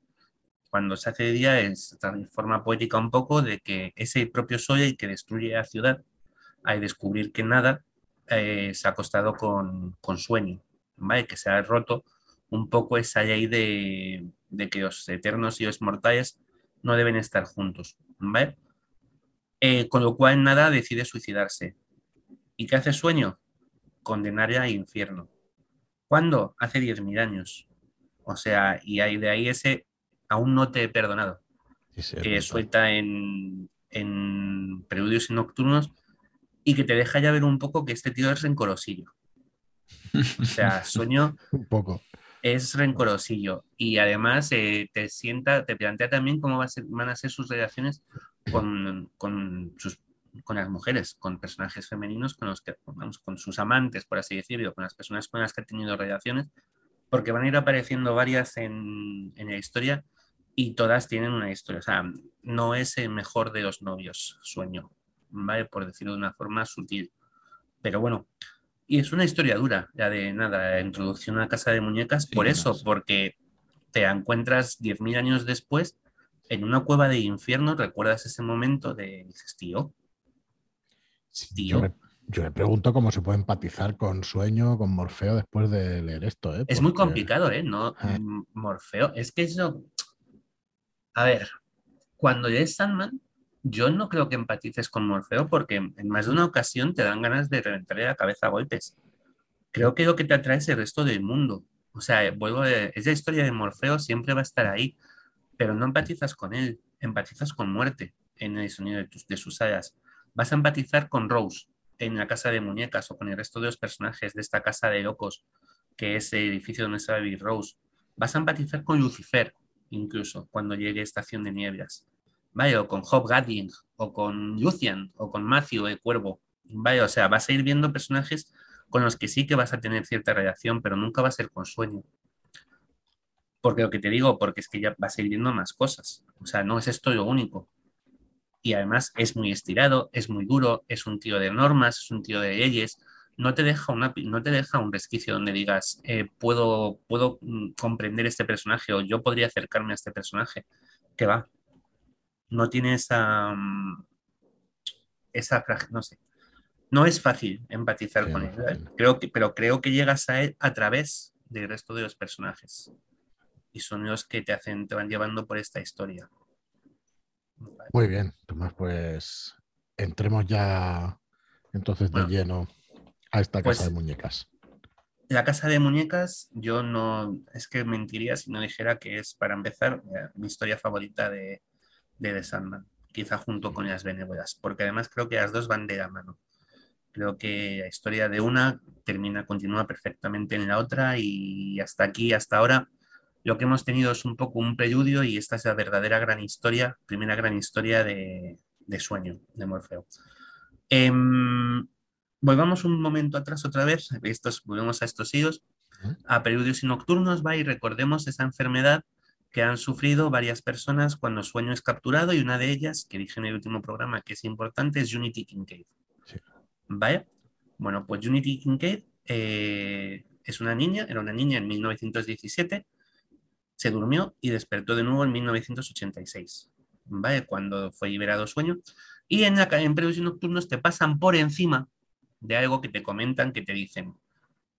cuando se hace de día es de forma poética un poco de que ese propio sol el que destruye la ciudad hay descubrir que nada eh, se ha acostado con, con sueño, ¿vale? que se ha roto un poco esa ley de, que los eternos y los mortales no deben estar juntos, ¿vale? Eh, con lo cual nada decide suicidarse. ¿Y qué hace sueño? Condenar a infierno. ¿Cuándo? Hace 10.000 años. O sea, y ahí de ahí ese aún no te he perdonado. que suelta en, en preludios y nocturnos y que te deja ya ver un poco que este tío es rencorosillo. O sea, sueño. un poco. Es rencorosillo. Y además eh, te sienta, te plantea también cómo va a ser, van a ser sus relaciones con, con, sus, con las mujeres, con personajes femeninos, con los que, vamos, con sus amantes, por así decirlo, con las personas con las que ha tenido relaciones, porque van a ir apareciendo varias en, en la historia y todas tienen una historia. O sea, no es el mejor de los novios, sueño, ¿vale? Por decirlo de una forma sutil. Pero bueno, y es una historia dura, ya de nada, introducción a Casa de Muñecas, por eso, porque te encuentras 10.000 años después en una cueva de infierno, recuerdas ese momento de, dices, tío, tío. Yo me, pregunto cómo se puede empatizar con Sueño, con Morfeo después de leer esto. ¿eh? Es muy complicado, ¿eh? No, eh. Morfeo, es que eso... A ver, cuando lees Sandman, yo no creo que empatices con Morfeo porque en más de una ocasión te dan ganas de reventarle la cabeza a golpes. Creo que lo que te atrae es el resto del mundo. O sea, vuelvo a, esa historia de Morfeo siempre va a estar ahí, pero no empatizas con él, empatizas con muerte en el sonido de, de sus alas. Vas a empatizar con Rose en la casa de muñecas o con el resto de los personajes de esta casa de locos, que es el edificio donde está vivir Rose. Vas a empatizar con Lucifer, incluso, cuando llegue Estación de Nieblas. ¿vale? O con Hob Gadding, o con Lucian, o con Matthew, el cuervo, ¿vale? O sea, vas a ir viendo personajes con los que sí que vas a tener cierta relación, pero nunca va a ser con sueño. Porque lo que te digo, porque es que ya vas a ir viendo más cosas. O sea, no es esto lo único. Y además es muy estirado, es muy duro, es un tío de normas, es un tío de leyes. No te deja, una, no te deja un resquicio donde digas, eh, puedo, puedo mm, comprender este personaje o yo podría acercarme a este personaje. Que va, no tiene esa, mm, esa no sé, no es fácil empatizar con él, ¿eh? creo que, pero creo que llegas a él a través del resto de los personajes y son los que te hacen, te van llevando por esta historia. Muy bien, Tomás, pues entremos ya entonces de lleno a esta casa pues de muñecas. La casa de muñecas, yo no, es que mentiría si no dijera que es, para empezar, eh, mi historia favorita de, de The Sandman, quizá junto con las benévolas, porque además creo que las dos van de la mano. Creo que la historia de una termina, continúa perfectamente en la otra y hasta aquí, hasta ahora, lo que hemos tenido es un poco un preludio y esta es la verdadera gran historia, primera gran historia de, sueño de Morfeo. Em, volvamos un momento atrás otra vez, estos, volvemos a estos hijos, a preludios y nocturnos, va y recordemos esa enfermedad que han sufrido varias personas cuando sueño es capturado y una de ellas, que dije en el último programa que es importante, es Unity Kincaid. ¿Vale? Bueno, pues Unity Kincaid eh, es una niña, era una niña en 1917, se durmió y despertó de nuevo en 1986, ¿vale? Cuando fue liberado sueño. Y en, la, en y nocturnos te pasan por encima de algo que te comentan, que te dicen,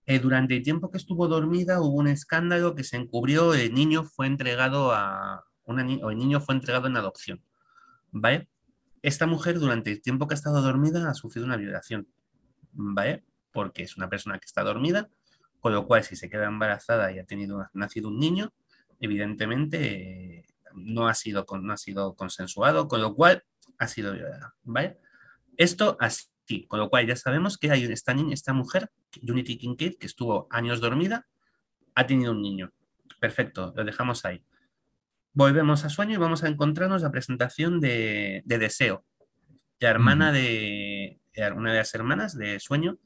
eh, durante el tiempo que estuvo dormida hubo un escándalo que se encubrió, el niño fue entregado a una o el niño fue entregado en adopción. ¿Vale? Esta mujer durante el tiempo que ha estado dormida ha sufrido una violación. ¿Vale? Porque es una persona que está dormida, con lo cual si se queda embarazada y ha tenido nacido un niño, evidentemente no, ha sido, no ha sido consensuado, con lo cual ha sido violada. ¿Vale? Esto así Sí, con lo cual ya sabemos que hay esta, niña, esta mujer, Unity Kincaid, que estuvo años dormida, ha tenido un niño. Perfecto, lo dejamos ahí. Volvemos a sueño y vamos a encontrarnos la presentación de, Deseo, la hermana de una de las hermanas de sueño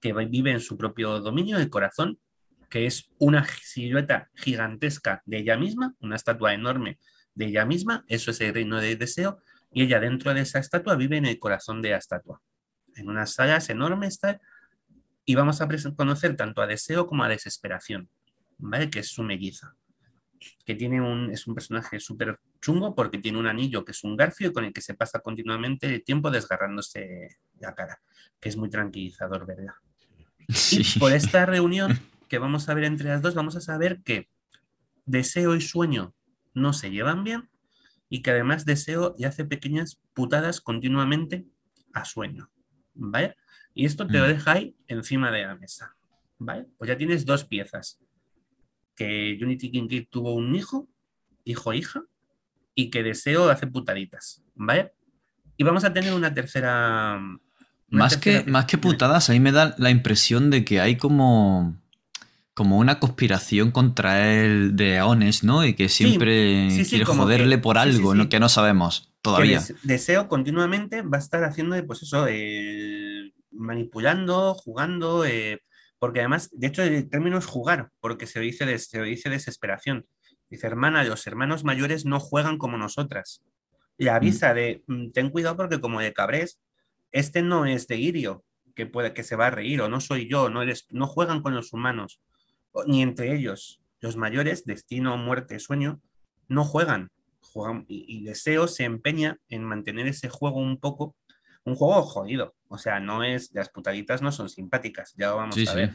que vive en su propio dominio, el corazón, que es una silueta gigantesca de ella misma, una estatua enorme de ella misma, eso es el reino de deseo, y ella dentro de esa estatua vive en el corazón de la estatua en unas salas enormes, y vamos a conocer tanto a Deseo como a Desesperación, ¿vale? Que es su melliza, que tiene un, es un personaje súper chungo porque tiene un anillo que es un garfio con el que se pasa continuamente el tiempo desgarrándose la cara, que es muy tranquilizador, ¿verdad? Y por esta reunión que vamos a ver entre las dos, vamos a saber que deseo y sueño no se llevan bien y que además deseo y hace pequeñas putadas continuamente a sueño. ¿Vale? Y esto te lo mm. deja ahí encima de la mesa. ¿Vale? Pues ya tienes dos piezas. Que Unity Kincaid tuvo un hijo, hijo-hija, y que deseo hace putaditas. ¿Vale? Y vamos a tener una tercera. más, que, más que putadas, ahí me da la impresión de que hay como como una conspiración contra él de Aones, ¿no? Y que siempre quiere joderle por algo que no sabemos todavía. deseo continuamente va a estar haciendo, pues eso, eh, manipulando, jugando, eh, porque además, de hecho, el término es jugar, porque se dice, se dice desesperación. Dice, hermana, los hermanos mayores no juegan como nosotras. Y avisa mm. de, mm, ten cuidado porque como de cabrés, este no es de Irio, que puede que se va a reír, o no soy yo, no, eres, no juegan con los humanos ni entre ellos. Los mayores, destino, muerte, sueño, no juegan. Y, Deseo se empeña en mantener ese juego un poco, un juego jodido. O sea, no es, las putaditas no son simpáticas, ya lo vamos a ver.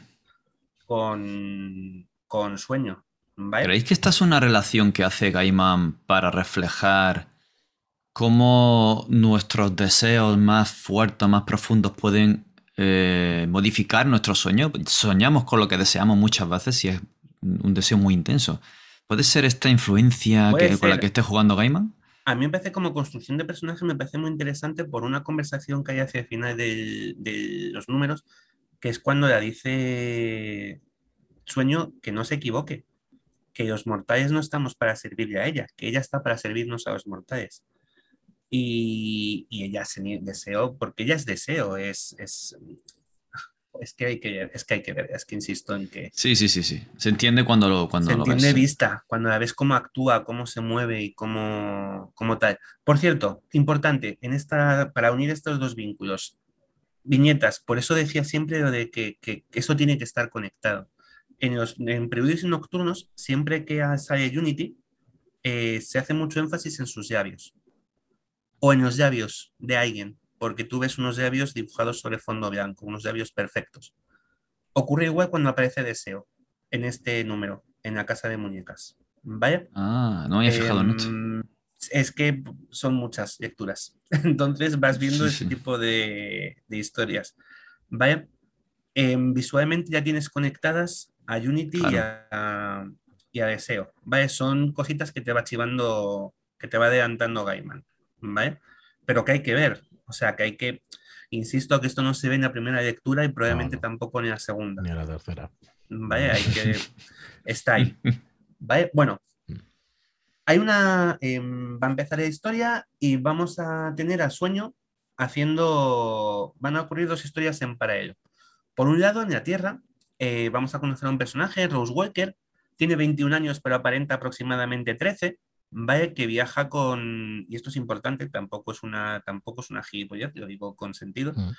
Con, con sueño. ¿Creéis que esta es una relación que hace Gaiman para reflejar cómo nuestros deseos más fuertes, más profundos pueden eh, modificar nuestro sueño. Soñamos con lo que deseamos muchas veces y es un deseo muy intenso. ¿Puede ser esta influencia con la que esté jugando Gaiman? A mí me parece como construcción de personaje, me parece muy interesante por una conversación que hay hacia el final de, los números, que es cuando le dice Sueño que no se equivoque, que los mortales no estamos para servirle a ella, que ella está para servirnos a los mortales. Y, ella se deseó, porque ella es deseo, es, es, es, que hay que, es que hay que ver, es que insisto en que... Sí, sí, sí, sí. Se entiende cuando lo, cuando se entiende vista, cuando la ves cómo actúa, cómo se mueve y cómo, cómo tal. Por cierto, importante, en esta, para unir estos dos vínculos, viñetas, por eso decía siempre lo de que, que, eso tiene que estar conectado. En los en preludios y nocturnos, siempre que sale Unity, eh, se hace mucho énfasis en sus llavios o en los labios de alguien, porque tú ves unos labios dibujados sobre fondo blanco, unos labios perfectos. Ocurre igual cuando aparece deseo en este número, en la casa de muñecas. ¿Vale? Ah, no me había fijado en. Em, es que son muchas lecturas. Entonces vas viendo ese tipo de, historias. ¿Vale? Em, visualmente ya tienes conectadas a Unity y, a, y, a, Deseo. ¿Vale? Son cositas que te va chivando, que te va adelantando Gaiman. ¿vale? Pero que hay que ver, o sea, que hay que, insisto que esto no se ve en la primera lectura y probablemente tampoco en la segunda. Ni en la tercera. ¿Vale? Hay que, está ahí. ¿Vale? Bueno, mm. hay una, em, va a empezar la historia y vamos a tener a Sueño haciendo, van a ocurrir dos historias en paralelo. Por un lado, en la Tierra, eh, vamos a conocer a un personaje, Rose Walker, tiene 21 años pero aparenta aproximadamente 13, ¿vale? Que viaja con, y esto es importante, tampoco es una, tampoco es una gilipollez, lo digo con sentido, mm.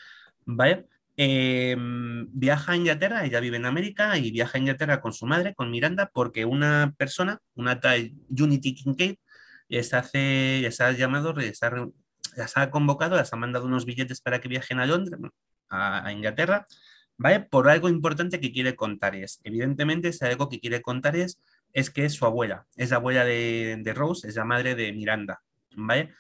¿vale? Em, viaja a Inglaterra, ella vive en América y viaja a Inglaterra con su madre, con Miranda, porque una persona, una tal Unity Kincaid, les, hace, les ha llamado, les ha, ha convocado, les ha mandado unos billetes para que viajen a Londres, a, a Inglaterra, ¿vale? Por algo importante que quiere contar es, evidentemente, ese algo que quiere contar es es que es su abuela, es la abuela de, Rose, es la madre de Miranda, ¿vale?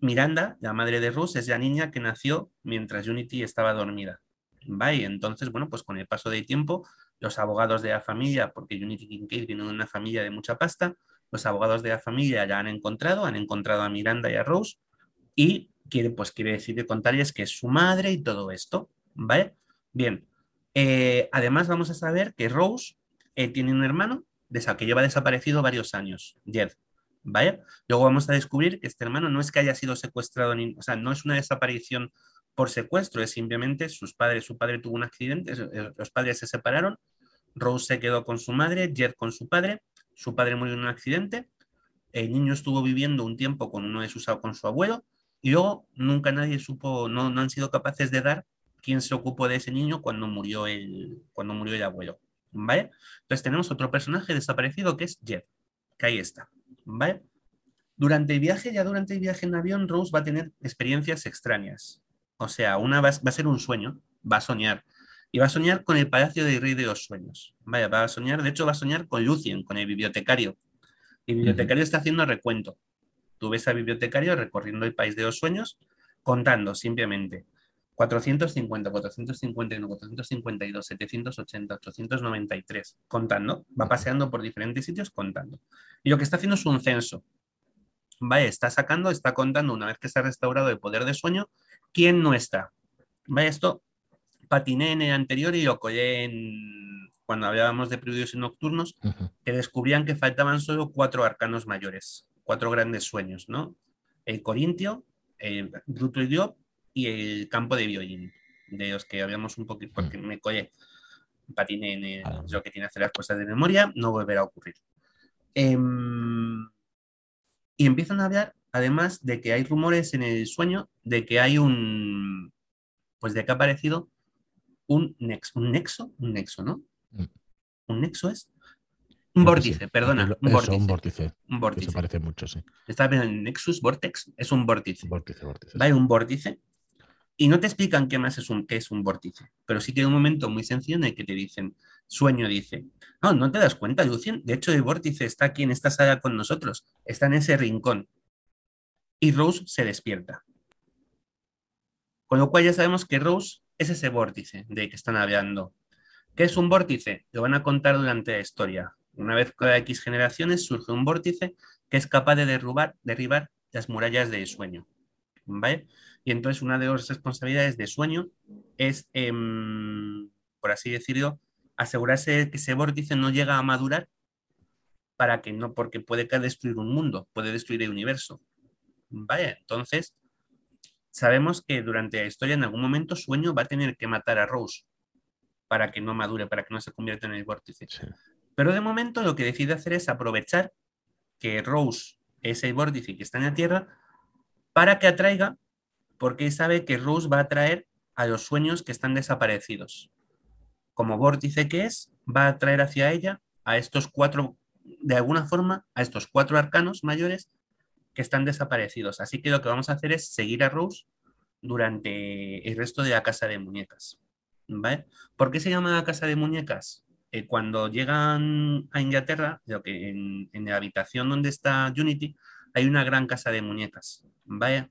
Miranda, la madre de Rose, es la niña que nació mientras Unity estaba dormida, ¿vale? Entonces, bueno, pues con el paso del tiempo, los abogados de la familia, porque Unity Kincaid viene de una familia de mucha pasta, los abogados de la familia ya han encontrado, han encontrado a Miranda y a Rose, y quiere, pues quiere decir contarles que es su madre y todo esto, ¿vale? Bien, eh, además vamos a saber que Rose eh, tiene un hermano que lleva desaparecido varios años, Jed. ¿Vale? Luego vamos a descubrir que este hermano no es que haya sido secuestrado, ni, o sea, no es una desaparición por secuestro, es simplemente sus padres, su padre tuvo un accidente, los padres se separaron, Rose se quedó con su madre, Jed con su padre, su padre murió en un accidente, el niño estuvo viviendo un tiempo con uno de sus con su abuelo y luego nunca nadie supo, no, no han sido capaces de dar quién se ocupó de ese niño cuando murió el, cuando murió el abuelo. ¿Vale? Entonces tenemos otro personaje desaparecido que es Jeff, que ahí está, ¿vale? Durante el viaje, ya durante el viaje en avión, Rose va a tener experiencias extrañas. O sea, una va, a ser un sueño, va a soñar Y va a soñar con el Palacio del Rey de los Sueños. Vaya, va a soñar, de hecho va a soñar con Lucien, con el bibliotecario. El bibliotecario está haciendo recuento. Tú ves al bibliotecario recorriendo el país de los sueños, contando simplemente 450, 451, 452, 780, 893, contando. Va paseando por diferentes sitios contando. Y lo que está haciendo es un censo. Vaya, está sacando, está contando una vez que se ha restaurado el poder de sueño, quién no está. Vaya, esto patiné en el anterior y lo collé en, cuando hablábamos de periodos y nocturnos, que descubrían que faltaban solo cuatro arcanos mayores, cuatro grandes sueños, ¿no? El Corintio, el Bruto y y el campo de violín, de los que habíamos un poquito, porque me collé, patiné en ah. lo que tiene que hacer las cosas de memoria, no volverá a ocurrir. Em, y empiezan a hablar, además, de que hay rumores en el sueño de que hay un, pues de que ha aparecido un nexo, un nexo, un nexo, ¿no? Mm. ¿Un nexo es? Un vórtice, perdona. Un, vórtice. un vórtice. Un vórtice. Se parece mucho, sí. Está pensando en Nexus, Vortex, es un vórtice. Vórtice, vórtice. Vale, un vórtice y no te explican qué más es un, qué es un vórtice, pero sí que hay un momento muy sencillo en el que te dicen, sueño dice, no, no te das cuenta, Lucien, de hecho el vórtice está aquí en esta sala con nosotros, está en ese rincón. Y Rose se despierta. Con lo cual ya sabemos que Rose es ese vórtice de que están hablando. ¿Qué es un vórtice? Lo van a contar durante la historia. Una vez cada X generaciones surge un vórtice que es capaz de derrubar, derribar las murallas del sueño. ¿Vale? Y entonces una de las responsabilidades de sueño es, em, por así decirlo, asegurarse de que ese vórtice no llega a madurar para que no, porque puede destruir un mundo, puede destruir el universo. Vaya, entonces sabemos que durante la historia en algún momento sueño va a tener que matar a Rose para que no madure, para que no se convierta en el vórtice. Pero de momento lo que decide hacer es aprovechar que Rose es el vórtice que está en la Tierra para que atraiga porque sabe que Rose va a traer a los sueños que están desaparecidos. Como vórtice que es, va a traer hacia ella a estos cuatro, de alguna forma, a estos cuatro arcanos mayores que están desaparecidos. Así que lo que vamos a hacer es seguir a Rose durante el resto de la casa de muñecas. ¿Vale? ¿Por qué se llama la casa de muñecas? Eh, cuando llegan a Inglaterra, lo que en, en, la habitación donde está Unity, hay una gran casa de muñecas. ¿vale?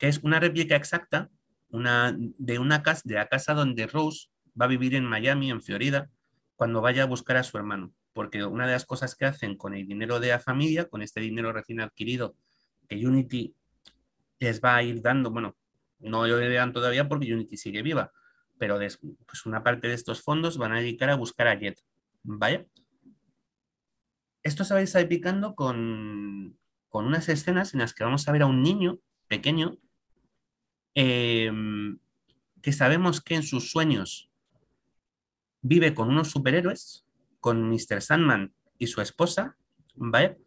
Que es una réplica exacta de, una casa, de la casa donde Rose va a vivir en Miami, en Florida, cuando vaya a buscar a su hermano. Porque una de las cosas que hacen con el dinero de la familia, con este dinero recién adquirido, que Unity les va a ir dando, bueno, no lo dan todavía porque Unity sigue viva, pero pues una parte de estos fondos van a dedicar a buscar a Jet. ¿Vale? Esto se va a ir salpicando con, con unas escenas en las que vamos a ver a un niño pequeño Em, que sabemos que en sus sueños vive con unos superhéroes, con Mr. Sandman y su esposa, ¿vale?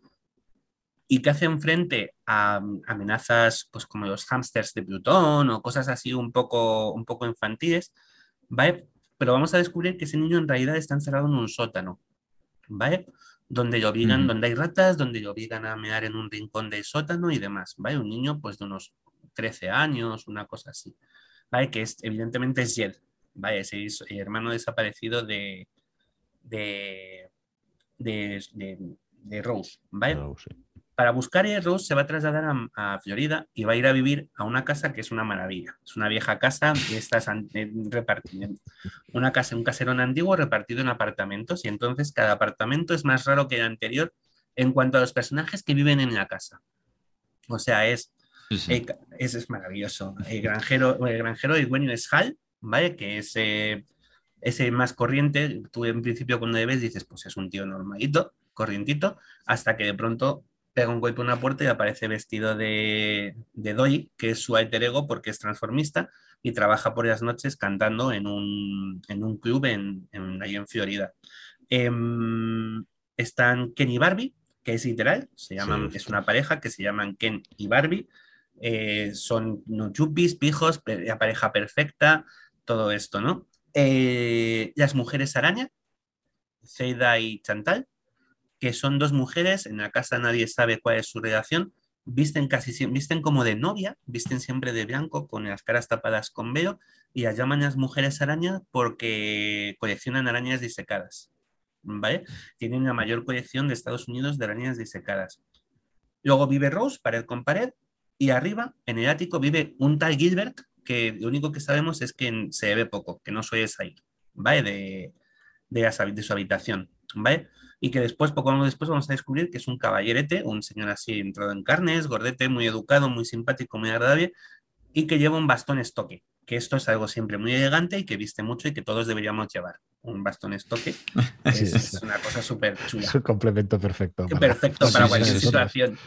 Y que hacen frente a amenazas pues, como los hamsters de Plutón o cosas así un poco, un poco infantiles, ¿vale? Pero vamos a descubrir que ese niño en realidad está encerrado en un sótano, ¿vale? Donde lo obligan, donde hay ratas, donde lo obligan a mear en un rincón del sótano y demás, ¿vale? Un niño pues de unos 13 años, una cosa así, ¿vale? Que es, evidentemente es Jed, ¿vale? Es el hermano desaparecido de, de, de, Rose, ¿vale? Para buscar a Rose se va a trasladar a, Florida y va a ir a vivir a una casa que es una maravilla. Es una vieja casa que está repartida, una casa, un caserón antiguo repartido en apartamentos y entonces cada apartamento es más raro que el anterior en cuanto a los personajes que viven en la casa. O sea, es ese es maravilloso. El granjero, el granjero es Hal, ¿vale? Que es ese más corriente. Tú en principio cuando le ves dices, pues es un tío normalito, corrientito, hasta que de pronto pega un golpe a una puerta y aparece vestido de, de Doi, que es su alter ego porque es transformista y trabaja por las noches cantando en un, en un club en, en, ahí en Florida. Em, están Ken y Barbie, que es literal, se llaman, es una pareja que se llaman Ken y Barbie, eh, son no chupis, pijos, la pareja perfecta, todo esto, ¿no? Eh, las mujeres araña, Zeida y Chantal, que son dos mujeres, en la casa nadie sabe cuál es su relación, visten casi visten como de novia, visten siempre de blanco, con las caras tapadas con velo, y las llaman las mujeres araña porque coleccionan arañas disecadas. ¿Vale? Tienen la mayor colección de Estados Unidos de arañas disecadas. Luego vive Rose, pared con pared, y arriba, en el ático, vive un tal Gilbert, que lo único que sabemos es que se ve poco, que no suele salir, ¿vale? De, de, de su habitación, ¿vale? y que después, poco después, vamos a descubrir que es un caballerete, un señor así entrado en carnes, gordete, muy educado, muy simpático, muy agradable, y que lleva un bastón estoque, que esto es algo siempre muy elegante y que viste mucho y que todos deberíamos llevar. Un bastón estoque es, una cosa súper chula. Es un complemento perfecto. Perfecto para cualquier situación.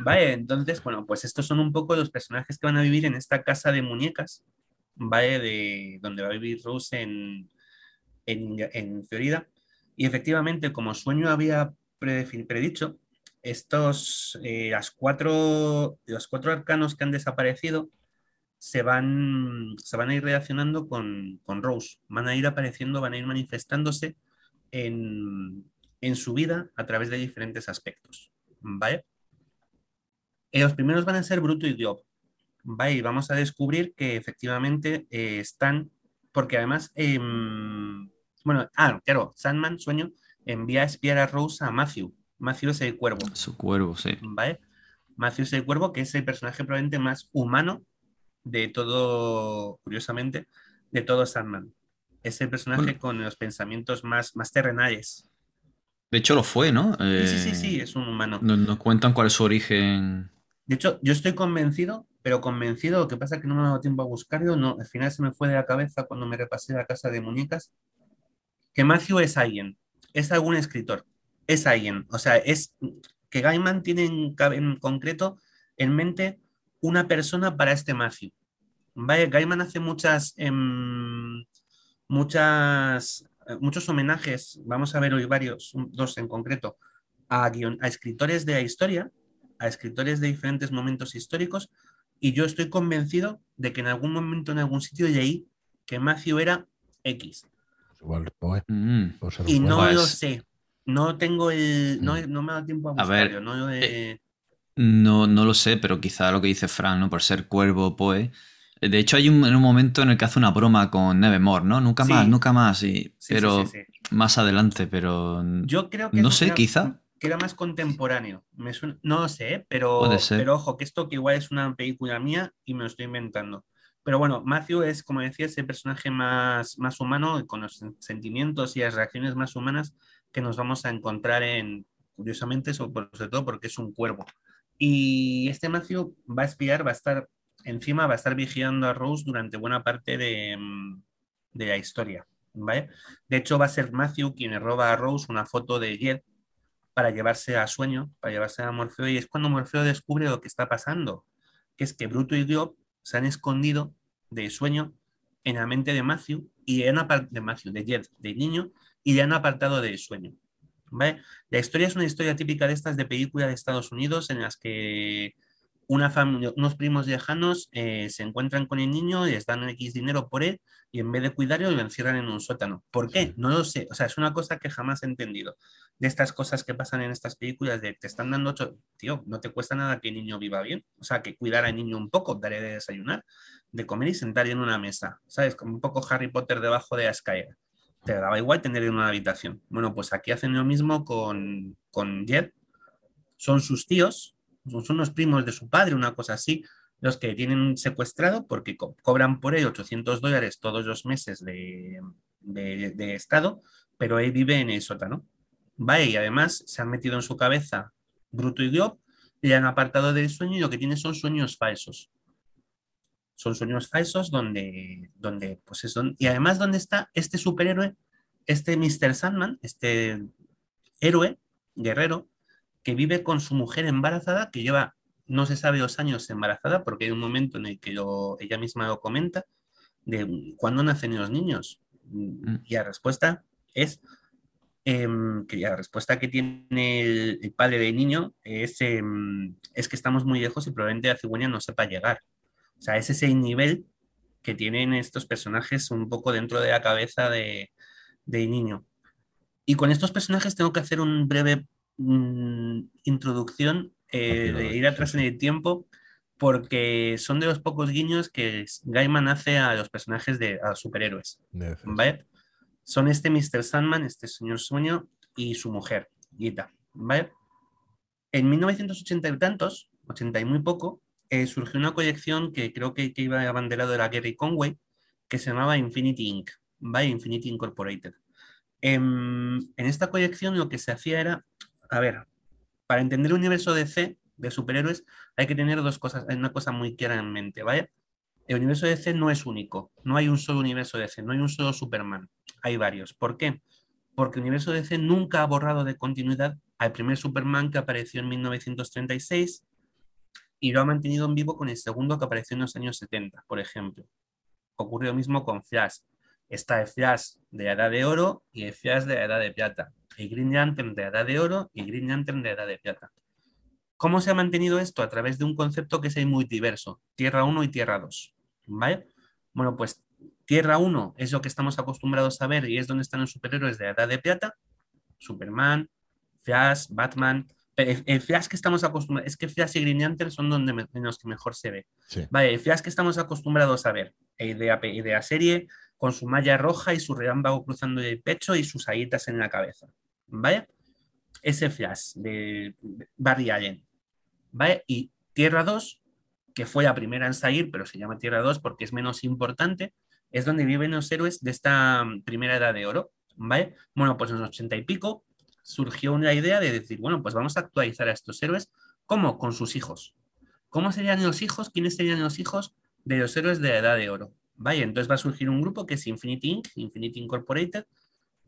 Vale, entonces, bueno, pues estos son un poco los personajes que van a vivir en esta casa de muñecas, ¿vale? De donde va a vivir Rose en, en, en Florida. Y efectivamente, como Sueño había predicho, estos, eh, las cuatro, los cuatro arcanos que han desaparecido se van, se van a ir relacionando con, Rose, van a ir apareciendo, van a ir manifestándose en, su vida a través de diferentes aspectos. ¿vale? Eh, los primeros van a ser Bruto y Diop. vamos a descubrir que efectivamente eh, están, porque además em, bueno, ah, claro, Sandman, sueño, envía a espiar a Rose a Matthew. Matthew es el cuervo. Su cuervo, sí. ¿Vale? Matthew es el cuervo, que es el personaje probablemente más humano de todo, curiosamente, de todo Sandman. Es el personaje con los pensamientos más, más terrenales. De hecho, lo fue, ¿no? sí, sí, sí, eh, es un humano. Nos, cuentan cuál es su origen. De hecho, yo estoy convencido, pero convencido, lo que pasa es que no me ha dado tiempo a buscarlo, no, al final se me fue de la cabeza cuando me repasé la casa de muñecas, que Matthew es alguien, es algún escritor, es alguien. O sea, es que Gaiman tiene en, concreto en mente una persona para este Matthew. Vaya, Gaiman hace muchas, em, muchas, muchos homenajes, vamos a ver hoy varios, dos en concreto, a, a escritores de la historia, a escritores de diferentes momentos históricos, y yo estoy convencido de que en algún momento, en algún sitio leí que Matthew era X. Mm. Y no lo sé. No tengo el. No, mm. me da tiempo a buscarlo. no, eh, no, no, lo sé, pero quizá lo que dice Fran, ¿no? Por ser cuervo, Poe. De hecho, hay un, un momento en el que hace una broma con Nevermore, ¿no? Nunca más, nunca más. Y, pero más adelante, pero. Yo creo que. No sé, quizá. Que era más contemporáneo. no lo sé, pero, pero ojo, que esto que igual es una película mía y me lo estoy inventando. Pero bueno, Matthew es, como decía, ese personaje más, más humano, con los sentimientos y las reacciones más humanas que nos vamos a encontrar en, curiosamente, sobre todo porque es un cuervo. Y este Matthew va a espiar, va a estar encima, va a estar vigilando a Rose durante buena parte de, mm, de la historia. ¿vale? De hecho, va a ser Matthew quien roba a Rose una foto de Jed para llevarse a Sueño, para llevarse a Morfeo, y es cuando Morfeo descubre lo que está pasando, que es que Bruto y Diop se han escondido de sueño en la mente de Matthew y de Matthew, de Jed, de niño, y le han apartado de sueño. ¿vale? La historia es una historia típica de estas de película de Estados Unidos en las que una familia, unos primos lejanos eh, se encuentran con el niño, les dan X dinero por él y en vez de cuidarlo lo encierran en un sótano. ¿Por qué? No lo sé. O sea, es una cosa que jamás he entendido. De estas cosas que pasan en estas películas de te están dando ocho, tío, no te cuesta nada que el niño viva bien. O sea, que cuidar al niño un poco, daré de desayunar, de comer y sentar en una mesa. ¿Sabes? Como un poco Harry Potter debajo de la escalera. Te daba igual tener en una habitación. Bueno, pues aquí hacen lo mismo con, con Jed. Son sus tíos, son unos primos de su padre, una cosa así, los que tienen secuestrado porque cobran por él 800 dólares todos los meses de, Estado, pero él vive en el sótano. ¿Vale? Y además se han metido en su cabeza Bruto y Diop, le han apartado del sueño y lo que tiene son sueños falsos. Son sueños falsos donde, donde pues es y además donde está este superhéroe, este Mr. Sandman, este héroe, guerrero, que vive con su mujer embarazada, que lleva no se sabe dos años embarazada, porque hay un momento en el que ella misma lo comenta, de cuándo nacen los niños. Mm. Y la respuesta es em, que la respuesta que tiene el, padre del niño es, em, es que estamos muy lejos y probablemente la cigüeña no sepa llegar. O sea, es ese nivel que tienen estos personajes un poco dentro de la cabeza de, de niño. Y con estos personajes tengo que hacer un breve Mm, introducción eh, de ir atrás en el tiempo, porque son de los pocos guiños que Gaiman hace a los personajes de a superhéroes. ¿Vale? Son este Mr. Sandman, este señor sueño y su mujer, Gita. ¿Vale? En 1980 y tantos, 80 y muy poco, eh, surgió una colección que creo que, que iba abanderado de la Gary Conway, que se llamaba Infinity Inc., by Infinity Incorporated. En, en, esta colección lo que se hacía era, a ver, para entender el universo DC de superhéroes hay que tener dos cosas, una cosa muy clara en mente, ¿vale? El universo DC no es único, no hay un solo universo DC, no hay un solo Superman, hay varios. ¿Por qué? Porque el universo DC nunca ha borrado de continuidad al primer Superman que apareció en 1936 y lo ha mantenido en vivo con el segundo que apareció en los años 70, por ejemplo. Ocurre lo mismo con Flash. Está el Flash de la Edad de Oro y el Flash de la Edad de Plata. El Green Lantern de Edad de Oro y Green Lantern de Edad de Plata. ¿Cómo se ha mantenido esto? A través de un concepto que es el multiverso, Tierra 1 y Tierra 2. ¿Vale? Bueno, pues Tierra 1 es lo que estamos acostumbrados a ver y es donde están los superhéroes de Edad de Plata, Superman, Flash, Batman, el, Flash que estamos acostumbrados, es que Flash y Green Lantern son donde en los que mejor se ve. Vale, el Flash que estamos acostumbrados a ver, idea, idea serie, con su malla roja y su relámpago cruzando el pecho y sus aguitas en la cabeza. ¿Vale? Ese Flash de Barry Allen. ¿Vale? Y Tierra 2, que fue la primera en salir, pero se llama Tierra 2 porque es menos importante, es donde viven los héroes de esta mm, primera edad de oro. ¿Vale? Bueno, pues en los ochenta y pico surgió una idea de decir, bueno, pues vamos a actualizar a estos héroes. ¿Cómo? Con sus hijos. ¿Cómo serían los hijos? ¿Quiénes serían los hijos de los héroes de la Edad de Oro? Vaya, entonces va a surgir un grupo que es Infinity Inc., Infinity Incorporated,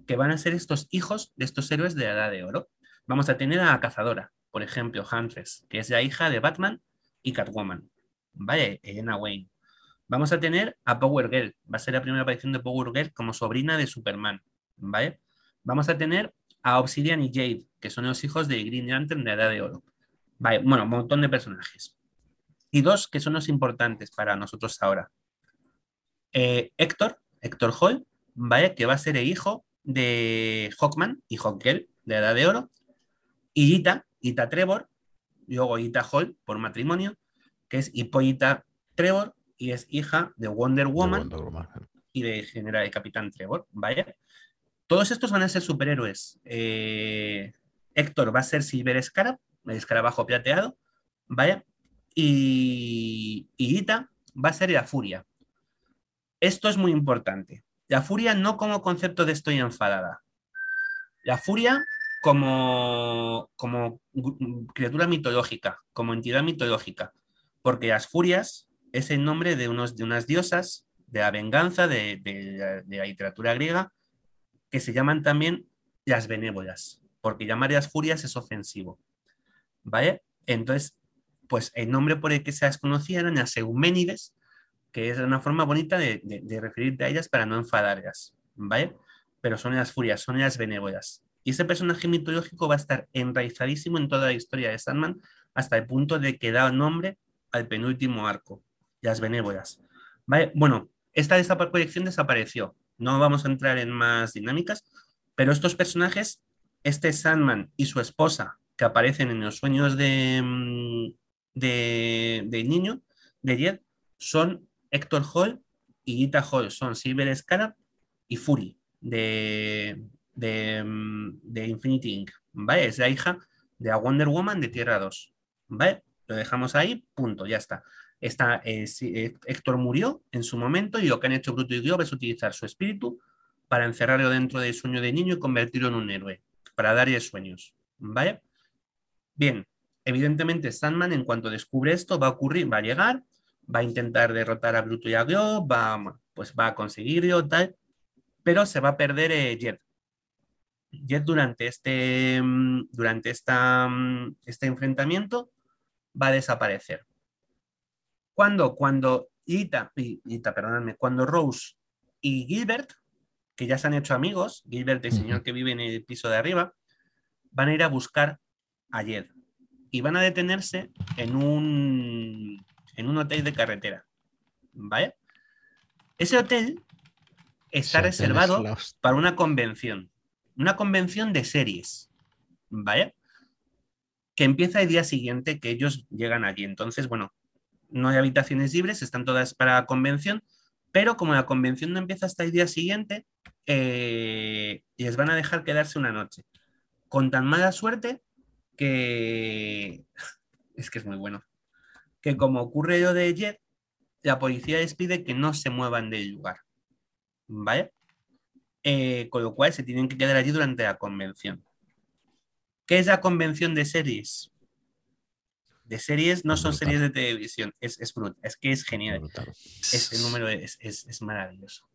que van a ser estos hijos de estos héroes de la Edad de Oro. Vamos a tener a la cazadora, por ejemplo, Huntress, que es la hija de Batman y Catwoman. Vaya, Elena Wayne. Vamos a tener a Power Girl, va a ser la primera aparición de Power Girl como sobrina de Superman. ¿Vale? Vamos a tener a Obsidian y Jade, que son los hijos de Green Lantern de la Edad de Oro. Vale, bueno, un montón de personajes. Y dos que son los importantes para nosotros ahora. Eh, Héctor, Héctor Hall, ¿vale? que va a ser el hijo de Hawkman y Hawkgirl de Edad de Oro. Y Ita, Ita Trevor, luego Ita Hall por matrimonio, que es Hippolyta Trevor y es hija de Wonder Woman, y de General de Capitán Trevor, ¿vale? Todos estos van a ser superhéroes. Eh, Héctor va a ser Silver Scarab, el escarabajo plateado, ¿vale? Y, y Ita va a ser la furia. Esto es muy importante. La furia no como concepto de estoy enfadada. La furia como, como criatura mitológica, como entidad mitológica. Porque las furias es el nombre de, unos, de unas diosas de la venganza de, la literatura griega que se llaman también las benévolas, porque llamar las furias es ofensivo. ¿Vale? Entonces, pues el nombre por el que se las conocía eran las Euménides, que es una forma bonita de, referirte a ellas para no enfadarlas, ¿vale? Pero son las furias, son las benévolas. Y ese personaje mitológico va a estar enraizadísimo en toda la historia de Sandman hasta el punto de que da nombre al penúltimo arco, las benévolas. ¿Vale? Bueno, esta colección desapareció, no vamos a entrar en más dinámicas, pero estos personajes, este Sandman y su esposa, que aparecen en los sueños de, mm, de, niño, de Jed, son Héctor Hall y Gita Hall, son Silver Scarab y Fury de, de, mm, de Infinity Inc. ¿Vale? Es la hija de Wonder Woman de Tierra 2. ¿Vale? Lo dejamos ahí, punto, ya está. Está, eh, eh, Héctor murió en su momento y lo que han hecho Bruto y Glob es utilizar su espíritu para encerrarlo dentro del sueño de niño y convertirlo en un héroe, para darle sueños. ¿Vale? Bien, evidentemente Sandman en cuanto descubre esto va a ocurrir, va a llegar, va a intentar derrotar a Bruto y a Glob, va, pues va a conseguirlo, tal, pero se va a perder eh, Jet. Jet durante este, mm, durante esta, mm, este enfrentamiento va a desaparecer. Cuando, cuando Ita, Ita, perdóname, cuando Rose y Gilbert, que ya se han hecho amigos, Gilbert, el señor que vive en el piso de arriba, van a ir a buscar a Jed y van a detenerse en un, en un hotel de carretera. ¿Vale? Ese hotel está reservado para una convención, una convención de series. ¿Vale? que empieza el día siguiente que ellos llegan allí. Entonces, bueno, no hay habitaciones libres, están todas para la convención, pero como la convención no empieza hasta el día siguiente, eh, les van a dejar quedarse una noche. Con tan mala suerte que es que es muy bueno. Que como ocurre lo de ayer, la policía les pide que no se muevan del lugar. ¿Vale? Eh, con lo cual se tienen que quedar allí durante la convención. ¿Qué es la convención de series? De series no son series de televisión, es, es, es que es genial. Este número es, es maravilloso.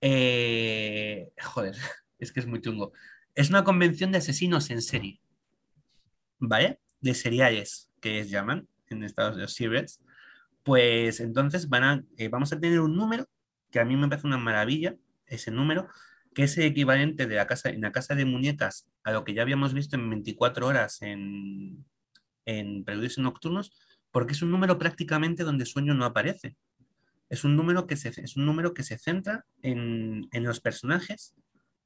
Eh, joder, es que es muy chungo. Es una convención de asesinos en serie. ¿Vale? De seriales, que es llaman en Estados Unidos. Pues entonces van a, eh, vamos a tener un número que a mí me parece una maravilla, ese número, que es el equivalente de la casa, en la casa de muñecas a lo que ya habíamos visto en 24 horas en, en Preludios Nocturnos, porque es un número prácticamente donde sueño no aparece. Es un número que se, es un número que se centra en, en los personajes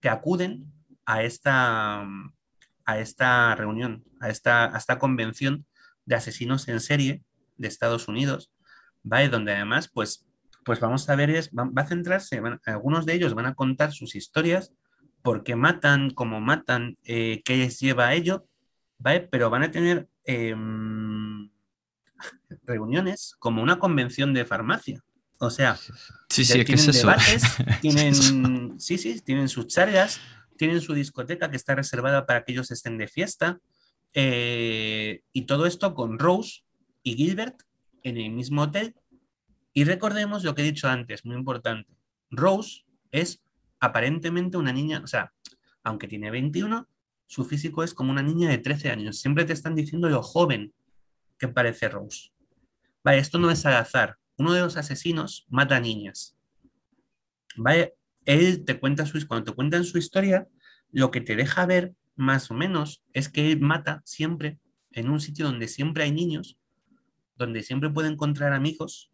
que acuden a esta, a esta reunión, a esta, a esta convención de asesinos en serie de Estados Unidos, ¿vale? Donde además, pues, pues vamos a ver, es, va, a centrarse, algunos de ellos van a contar sus historias, por qué matan, cómo matan, eh, qué les lleva a ello, ¿vale? Pero van a tener em, reuniones como una convención de farmacia. O sea, sí, sí, tienen es debates, tienen, sí, sí, tienen sus charlas, tienen su discoteca que está reservada para que ellos estén de fiesta. Eh, y todo esto con Rose y Gilbert en el mismo hotel. Y recordemos lo que he dicho antes, muy importante. Rose es aparentemente una niña, o sea, aunque tiene 21, su físico es como una niña de 13 años. Siempre te están diciendo lo joven que parece Rose. Vale, esto no es al azar. Uno de los asesinos mata a niñas. Vale, él te cuenta su, cuando te cuentan su historia, lo que te deja ver más o menos es que mata siempre en un sitio donde siempre hay niños, donde siempre puede encontrar amigos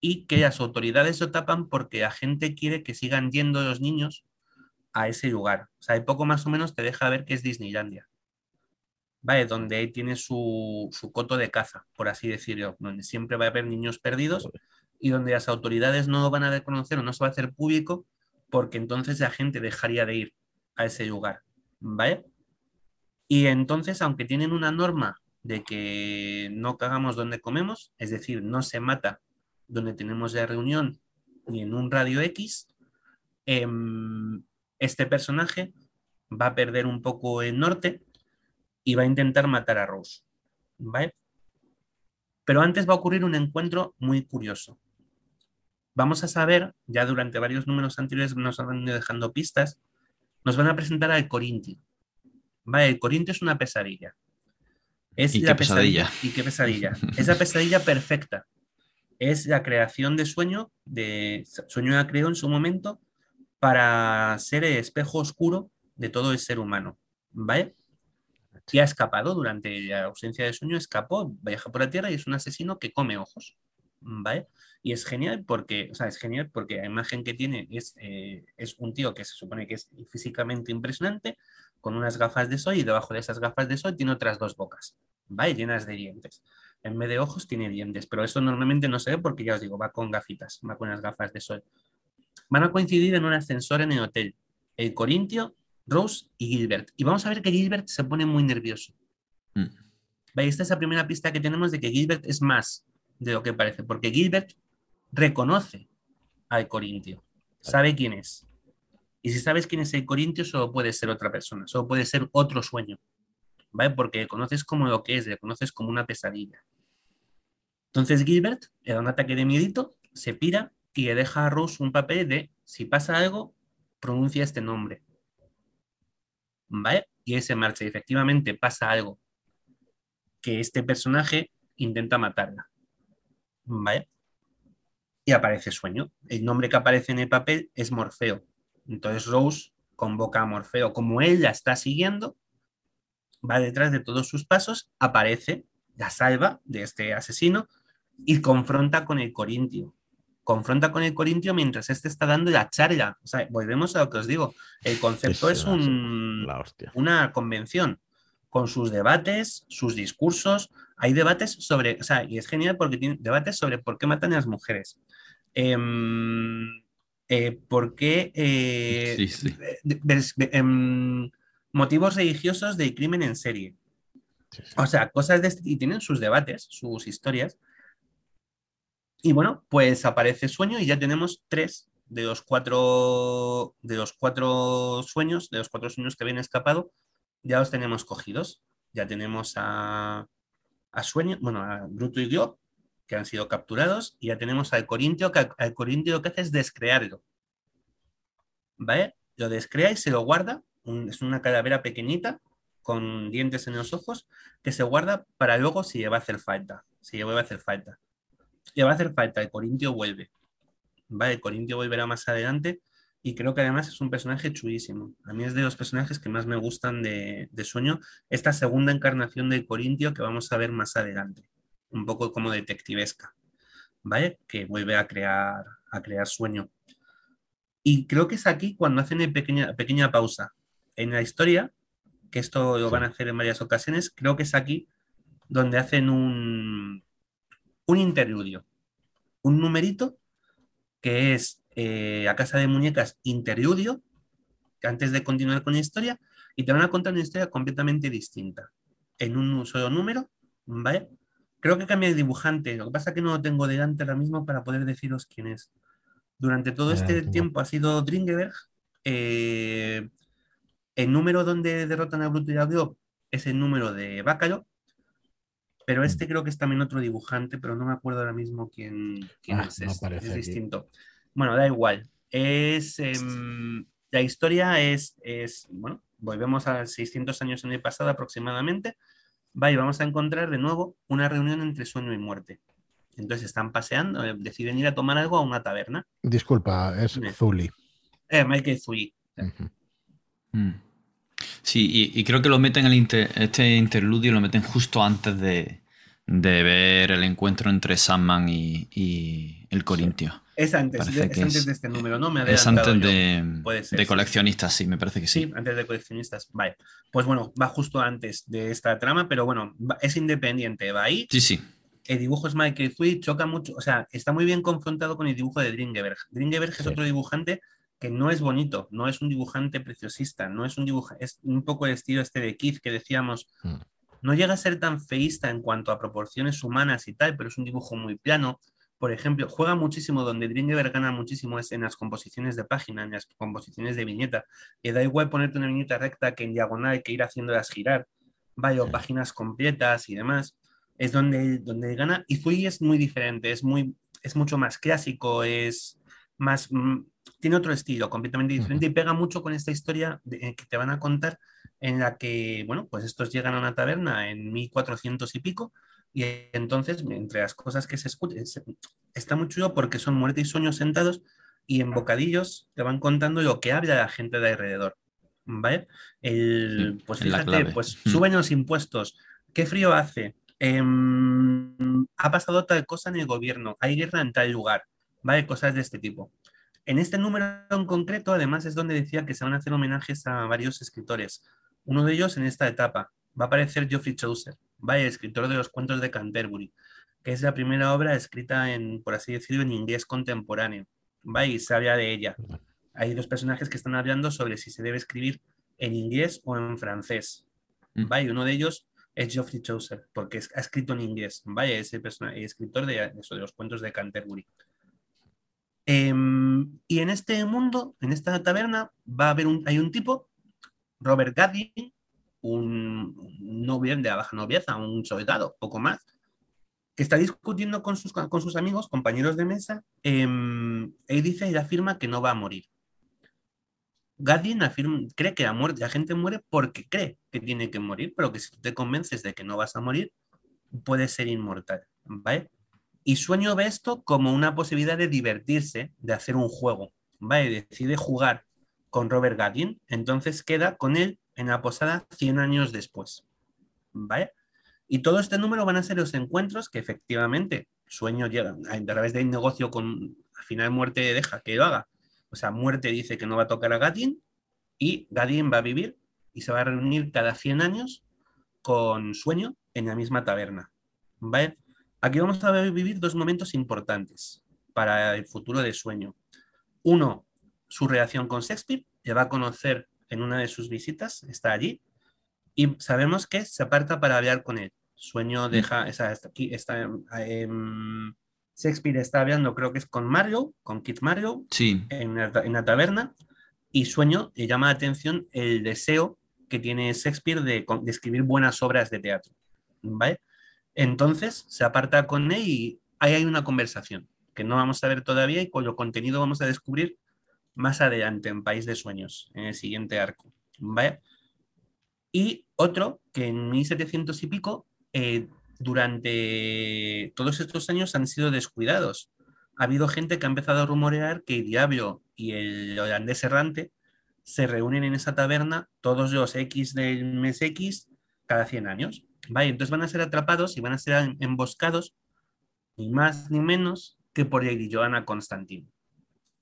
y que las autoridades lo tapan porque la gente quiere que sigan yendo los niños a ese lugar. O sea, hay poco más o menos te deja ver que es Disneylandia. ¿Vale? Donde tiene su, su coto de caza, por así decirlo, donde siempre va a haber niños perdidos y donde las autoridades no lo van a reconocer o no se va a hacer público porque entonces la gente dejaría de ir a ese lugar, ¿vale? Y entonces, aunque tienen una norma de que no cagamos donde comemos, es decir, no se mata donde tenemos la reunión ni en un radio X, em, este personaje va a perder un poco el norte y va a intentar matar a Rose, ¿vale? Pero antes va a ocurrir un encuentro muy curioso. Vamos a saber, ya durante varios números anteriores nos han ido dejando pistas, nos van a presentar al Corintio. Vale, el Corintio es una pesadilla. Es ¿Y la qué pesadilla? Y qué pesadilla. es la pesadilla perfecta. Es la creación de sueño, de sueño la creó en su momento para ser el espejo oscuro de todo el ser humano. ¿Vale? Y ha escapado durante la ausencia de sueño, escapó, viaja por la tierra y es un asesino que come ojos. ¿Vale? Y es genial porque, o sea, es genial porque la imagen que tiene es, eh, es un tío que se supone que es físicamente impresionante, con unas gafas de sol y debajo de esas gafas de sol tiene otras dos bocas, ¿vale? Llenas de dientes. En vez de ojos tiene dientes, pero eso normalmente no se ve porque ya os digo, va con gafitas, va con las gafas de sol. Van a coincidir en un ascensor en el hotel. El Corintio, Rose y Gilbert. Y vamos a ver que Gilbert se pone muy nervioso. Mm. ¿Vale? Esta es la primera pista que tenemos de que Gilbert es más de lo que parece, porque Gilbert reconoce al Corintio, sabe quién es. Y si sabes quién es el Corintio, solo puede ser otra persona, solo puede ser otro sueño, ¿vale? Porque le conoces como lo que es, le conoces como una pesadilla. Entonces Gilbert le da un ataque de miedito, se pira y le deja a Rose un papel de si pasa algo, pronuncia este nombre. ¿Vale? Y ese marcha. Y efectivamente pasa algo. Que este personaje intenta matarla. Y aparece sueño. El nombre que aparece en el papel es Morfeo. Entonces Rose convoca a Morfeo. Como él la está siguiendo, va detrás de todos sus pasos, aparece, la salva de este asesino y confronta con el Corintio. Confronta con el Corintio mientras este está dando la charla. O sea, volvemos a lo que os digo. El concepto es un, una convención. Con sus debates, sus discursos. Hay debates sobre, o sea, y es genial porque tiene debates sobre por qué matan a las mujeres. Em, eh, por qué eh, em, motivos religiosos de crimen en serie. O sea, cosas de este, y tienen sus debates, sus historias. Y bueno, pues aparece sueño y ya tenemos tres de los cuatro de los cuatro sueños, de los cuatro sueños que habían escapado, ya los tenemos cogidos. Ya tenemos a, a Sueño, bueno, a Bruto y Glob, que han sido capturados, y ya tenemos al Corintio, que al Corintio lo que hace es descrearlo. ¿Vale? Lo descrea y se lo guarda, es una calavera pequeñita, con dientes en los ojos, que se guarda para luego si le va a hacer falta. Si le a hacer falta. Le a hacer falta, el Corintio vuelve. ¿Vale? El Corintio volverá más adelante y creo que además es un personaje chulísimo. A mí es de los personajes que más me gustan de, Sueño, esta segunda encarnación de Corintio que vamos a ver más adelante, un poco como detectivesca, ¿vale? Que vuelve a crear, a crear Sueño. Y creo que es aquí cuando hacen una pequeña, pequeña pausa en la historia, que esto lo van a hacer en varias ocasiones, creo que es aquí donde hacen un, un interludio, un numerito que es eh, a Casa de Muñecas Interludio, antes de continuar con la historia, y te van a contar una historia completamente distinta, en un solo número, ¿vale? Creo que cambia el dibujante, lo que pasa es que no lo tengo delante ahora mismo para poder deciros quién es. Durante todo este tiempo ha sido Dringeberg. Eh, el número donde derrotan a Bruto y a es el número de Bácalo, pero este mm. creo que es también otro dibujante, pero no me acuerdo ahora mismo quién, quién ah, es. es distinto. Bueno, da igual. Es, em, la historia es, es, bueno, volvemos a 600 años en el pasado aproximadamente. Va y vamos a encontrar de nuevo una reunión entre sueño y muerte. Entonces están paseando, eh, deciden ir a tomar algo a una taberna. Disculpa, es Zuli. Eh, Michael Zuli. Mm. Sí, y, creo que lo meten el este interludio lo meten justo antes de, ver el encuentro entre Sandman y, el Corintio. Es antes, antes de este número, ¿no? Me es antes de, coleccionistas, sí, me parece que sí. Sí, antes de coleccionistas, vale. Pues bueno, va justo antes de esta trama, pero bueno, es independiente, va ahí. Sí, sí. El dibujo es Michael Zui, choca mucho, o sea, está muy bien confrontado con el dibujo de Dringeberg. Dringeberg es otro dibujante que no es bonito, no es un dibujante preciosista, no es un dibujante, es un poco el estilo este de Keith que decíamos, mm. No llega a ser tan feísta en cuanto a proporciones humanas y tal, pero es un dibujo muy plano, por ejemplo, juega muchísimo, donde Dringeberg gana muchísimo es en las composiciones de página, en las composiciones de viñeta. Y da igual ponerte una viñeta recta que en diagonal, que ir haciéndolas girar, vaya, páginas completas y demás. Es donde, donde gana. Y Fui es muy diferente, es, muy, es mucho más clásico, es más. Mm, tiene otro estilo completamente diferente y pega mucho con esta historia eh, que te van a contar en la que, bueno, pues estos llegan a una taberna en 1400 y pico y entonces, entre las cosas que se escuchan, está muy chulo porque son muerte y sueños sentados y en bocadillos te van contando lo que habla la gente de alrededor. ¿Vale? El, pues fíjate, pues mm. suben los impuestos, qué frío hace, em, ha pasado tal cosa en el gobierno, hay guerra en tal lugar, ¿vale? Cosas de este tipo. En este número en concreto, además, es donde decía que se van a hacer homenajes a varios escritores. Uno de ellos en esta etapa va a aparecer Geoffrey Chaucer, vaya, escritor de los cuentos de Canterbury, que es la primera obra escrita en, por así decirlo, en inglés contemporáneo. Vaya, y se habla de ella. Hay dos personajes que están hablando sobre si se debe escribir en inglés o en francés. Mm. Vaya, uno de ellos es Geoffrey Chaucer, porque ha escrito en inglés. Vaya, es el, escritor de, los cuentos de Canterbury. Em, y en este mundo, en esta taberna, va a haber un, hay un tipo, Robert Gaddy, un novio de baja novieza, un soldado, poco más, que está discutiendo con sus, amigos, compañeros de mesa, eh, y dice y afirma que no va a morir. Gadin afirma, cree que la, la gente muere porque cree que tiene que morir, pero que si te convences de que no vas a morir, puedes ser inmortal, ¿vale? Y Sueño ve esto como una posibilidad de divertirse, de hacer un juego, ¿vale? Decide jugar con Robert Gadin, entonces queda con él en la posada 100 años después. ¿Vale? Y todo este número van a ser los encuentros que efectivamente Sueño llega a través del negocio con al final muerte deja que lo haga. O sea, muerte dice que no va a tocar a Gadin y Gadin va a vivir y se va a reunir cada 100 años con Sueño en la misma taberna. ¿vale? Aquí vamos a vivir dos momentos importantes para el futuro de Sueño. Uno, su relación con Shakespeare, le va a conocer en una de sus visitas, está allí, y sabemos que se aparta para hablar con él. Sueño mm. deja, esa, aquí está, em, Shakespeare está hablando, creo que es con Mario, con Kit Mario, sí. en, la, taberna, y Sueño le llama la atención el deseo que tiene Shakespeare de, de escribir buenas obras de teatro. ¿vale? Entonces se aparta con él y ahí hay una conversación que no vamos a ver todavía y cuyo contenido vamos a descubrir más adelante en País de Sueños, en el siguiente arco. Y otro que en 1700 y pico, eh, durante todos estos años han sido descuidados. Ha habido gente que ha empezado a rumorear que el Diablo y el holandés errante se reúnen en esa taberna todos los X del mes X cada 100 años. ¿vale? Entonces van a ser atrapados y van a ser emboscados ni más ni menos que por y Johanna Constantine.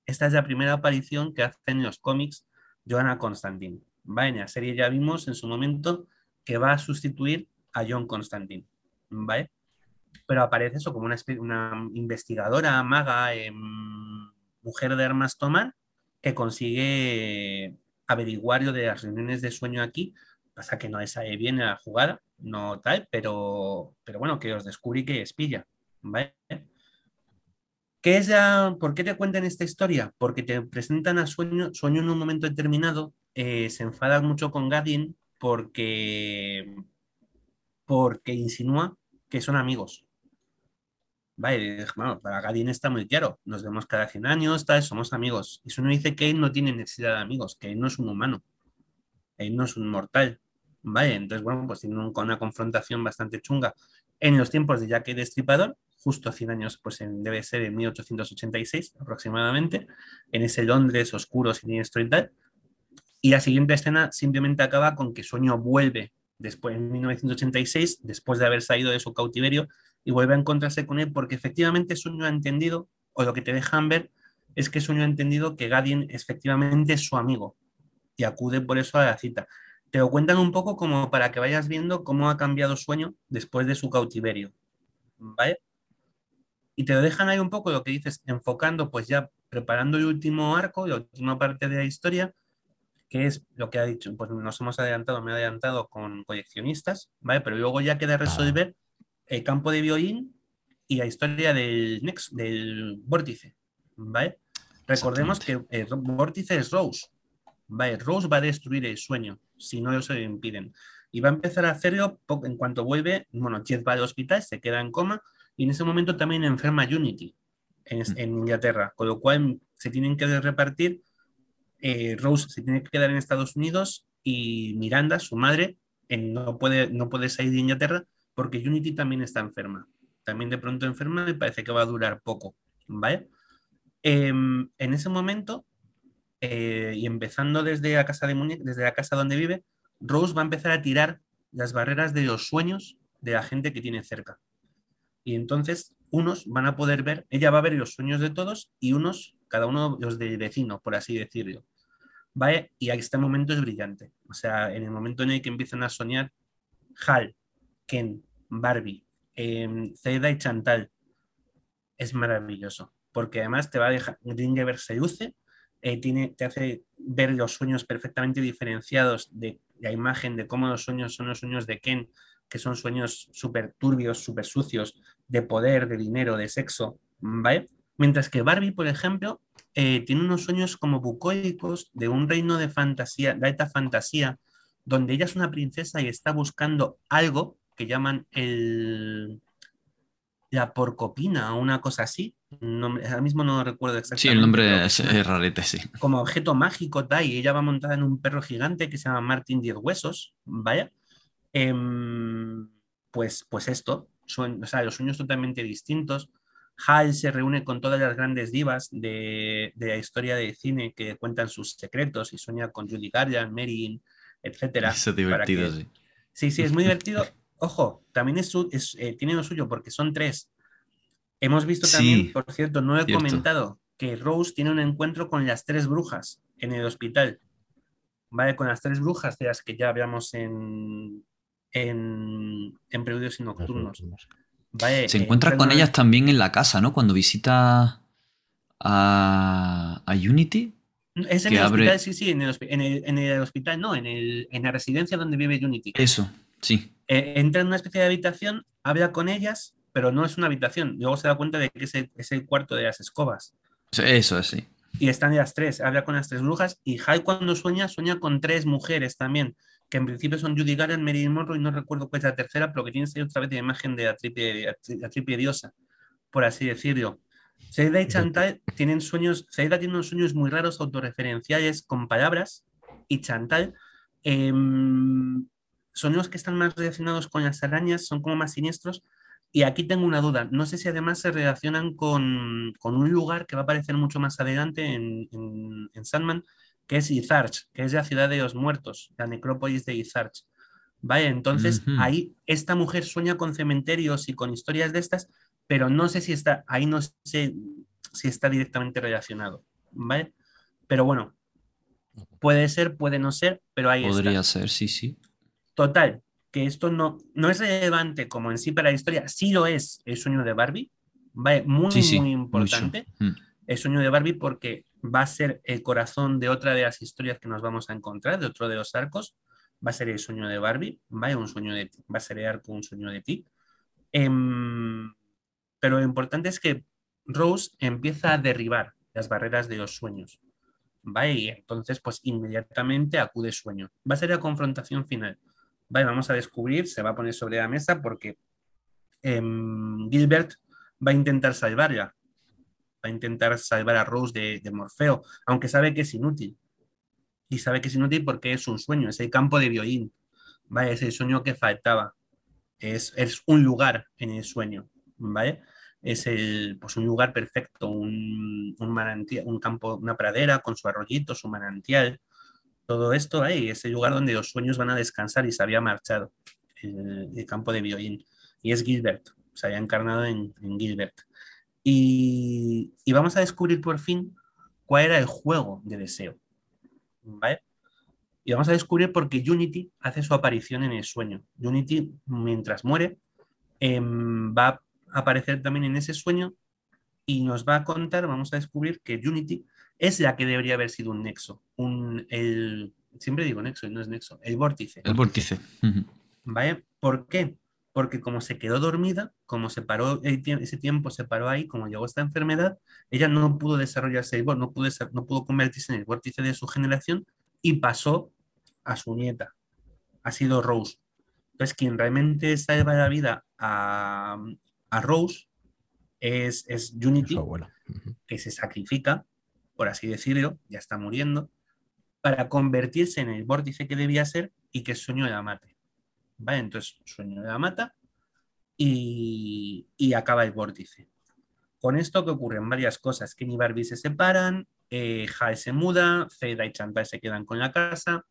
Esta es la primera aparición que hace en los cómics Johanna Constantine. ¿vale? En la serie ya vimos en su momento que va a sustituir a John Constantine. ¿vale? Pero aparece eso como una, una investigadora, maga, em, mujer de armas tomar, que consigue averiguar lo de las reuniones de sueño aquí. Pasa que no sale bien la jugada, no tal, pero, pero bueno, que os descubrí que es pilla. ¿vale? ¿Qué es ¿Por qué te cuentan esta historia? Porque te presentan a Sueño, Sueño en un momento determinado, eh, se enfada mucho con Gadin porque, porque insinúa que son amigos. Vale, bueno, para Gadin está muy claro, nos vemos cada 100 años, tal, somos amigos. Y Sueño dice que él no tiene necesidad de amigos, que él no es un humano, él no es un mortal. Vale, entonces, bueno, pues tiene una confrontación bastante chunga. En los tiempos de Jack el Destripador, justo 100 años, pues debe ser en 1886 aproximadamente, en ese Londres oscuro, siniestro y tal. Y la siguiente escena simplemente acaba con que Sueño vuelve después, en 1986, después de haber salido de su cautiverio, y vuelve a encontrarse con él porque efectivamente Sueño ha entendido, o lo que te dejan ver, es que Sueño ha entendido que Gadien efectivamente es su amigo y acude por eso a la cita. Te lo cuentan un poco como para que vayas viendo cómo ha cambiado Sueño después de su cautiverio. ¿Vale? y te lo dejan ahí un poco lo que dices, enfocando, pues ya preparando el último arco, la última parte de la historia, que es lo que ha dicho, pues nos hemos adelantado, me he adelantado con coleccionistas, ¿vale? Pero luego ya queda resolver el campo de violín y la historia del Next, del vórtice, ¿vale? Recordemos que el vórtice es Rose, ¿vale? Rose va a destruir el sueño, si no se lo impiden. Y va a empezar a hacerlo en cuanto vuelve, bueno, Jet va al hospital, se queda en coma, y en ese momento también enferma Unity en, mm. Inglaterra, con lo cual se tienen que repartir. Eh, Rose se tiene que quedar en Estados Unidos y Miranda, su madre, no, puede, no puede salir de Inglaterra porque Unity también está enferma. También de pronto enferma y parece que va a durar poco. ¿vale? Em, en ese momento, eh, y empezando desde la, casa de desde la casa donde vive, Rose va a empezar a tirar las barreras de los sueños de la gente que tiene cerca. Y entonces unos van a poder ver, ella va a ver los sueños de todos y unos, cada uno los del vecino, por así decirlo. ¿Vale? Y este momento es brillante. O sea, en el momento en el que empiezan a soñar Hal, Ken, Barbie, eh, y Chantal, es maravilloso. Porque además te va a dejar, Dringever se luce, eh, tiene, te hace ver los sueños perfectamente diferenciados de la imagen de cómo los sueños son los sueños de Ken, que son sueños súper turbios, súper sucios, de poder, de dinero, de sexo, ¿vale? Mientras que Barbie, por ejemplo, eh, tiene unos sueños como bucólicos de un reino de fantasía, de alta fantasía, donde ella es una princesa y está buscando algo que llaman el la porcopina o una cosa así. ahora mismo no recuerdo exactamente. Sí, el nombre es, rarete, sí. Como objeto mágico, tal, y ella va montada en un perro gigante que se llama Martin Diez Huesos, ¿vale? Em, pues, pues esto, o sea, los sueños totalmente distintos. Hal se reúne con todas las grandes divas de, la historia de cine que cuentan sus secretos y sueña con Judy Garland, Marilyn, etc. es divertido, sí. Sí, sí, es muy divertido. Ojo, también es, eh, tiene lo suyo porque son tres. Hemos visto también, por cierto, no he comentado que Rose tiene un encuentro con las tres brujas en el hospital. ¿Vale? Con las tres brujas de las que ya veamos en, en, en Preludios y Nocturnos. Se encuentra con ellas también en la casa, ¿no? Cuando visita a, a Unity. Es en el hospital, sí, sí, en el, hospital, no, en, el, en la residencia donde vive Unity. Eso, sí. Eh, entra en una especie de habitación, habla con ellas, pero no es una habitación. Luego se da cuenta de que es el, es el cuarto de las escobas. Eso es, sí. Y están las tres, habla con las tres brujas. Y Hal cuando sueña, sueña con tres mujeres también, que en principio son Judy Garland, Marilyn Monroe y no recuerdo cuál es la tercera, pero que tiene otra vez la imagen de la triple, diosa, por así decirlo. Seida y Chantal tienen sueños, Seida tiene unos sueños muy raros, autorreferenciales, con palabras, y Chantal eh, sueños que están más relacionados con las arañas, son como más siniestros. Y aquí tengo una duda, no sé si además se relacionan con, un lugar que va a aparecer mucho más adelante en, en, Sandman, que es Izarch, que es la ciudad de los muertos, la necrópolis de Izarch. Vale, entonces ahí esta mujer sueña con cementerios y con historias de estas, pero no sé si está, ahí no sé si está directamente relacionado, ¿vale? Pero bueno, puede ser, puede no ser, pero ahí Podría ser, sí, sí. Total, que esto no, no es relevante como en sí para la historia, sí lo es el sueño de Barbie, ¿vale? Muy, muy importante. Mm. El sueño de Barbie porque va a ser el corazón de otra de las historias que nos vamos a encontrar, de otro de los arcos, va a ser el sueño de Barbie, ¿vale? Un sueño de va a ser el arco, un sueño de ti. Em, pero lo importante es que Rose empieza a derribar las barreras de los sueños. ¿vale? Y entonces, pues inmediatamente acude sueño. Va a ser la confrontación final. ¿Vale? Vamos a descubrir, se va a poner sobre la mesa porque em, Gilbert va a intentar salvarla. Va a intentar salvar a Rose de, Morfeo, aunque sabe que es inútil. Y sabe que es inútil porque es un sueño, es el campo de violín. ¿vale? Es el sueño que faltaba. Es, es un lugar en el sueño. ¿vale? es el, pues un lugar perfecto, un, un, manantial, un campo, una pradera con su arroyito, su manantial, todo esto ahí, ese lugar donde los sueños van a descansar y se había marchado, el, campo de violín. Y es Gilbert, se había encarnado en, Gilbert. Y, y, vamos a descubrir por fin cuál era el juego de deseo. ¿Vale? Y vamos a descubrir por qué Unity hace su aparición en el sueño. Unity, mientras muere, em, va aparecer también en ese sueño y nos va a contar, vamos a descubrir que Unity es la que debería haber sido un nexo, un, el, siempre digo nexo no es nexo, el vórtice. El vórtice. ¿Vale? ¿Por qué? Porque como se quedó dormida, como se paró ese tiempo, se paró ahí, como llegó esta enfermedad, ella no pudo desarrollarse, no pudo, no pudo convertirse en el vórtice de su generación y pasó a su nieta. Ha sido Rose. Entonces, quien realmente salva la vida a, a Rose es, es Unity, que se sacrifica, por así decirlo, ya está muriendo, para convertirse en el vórtice que debía ser y que Sueño la mate. ¿Vale? Entonces, Sueño la mata y, acaba el vórtice. Con esto que ocurren varias cosas. Kenny y Barbie se separan, eh, Hal se muda, Zeda y Chantal se quedan con la casa,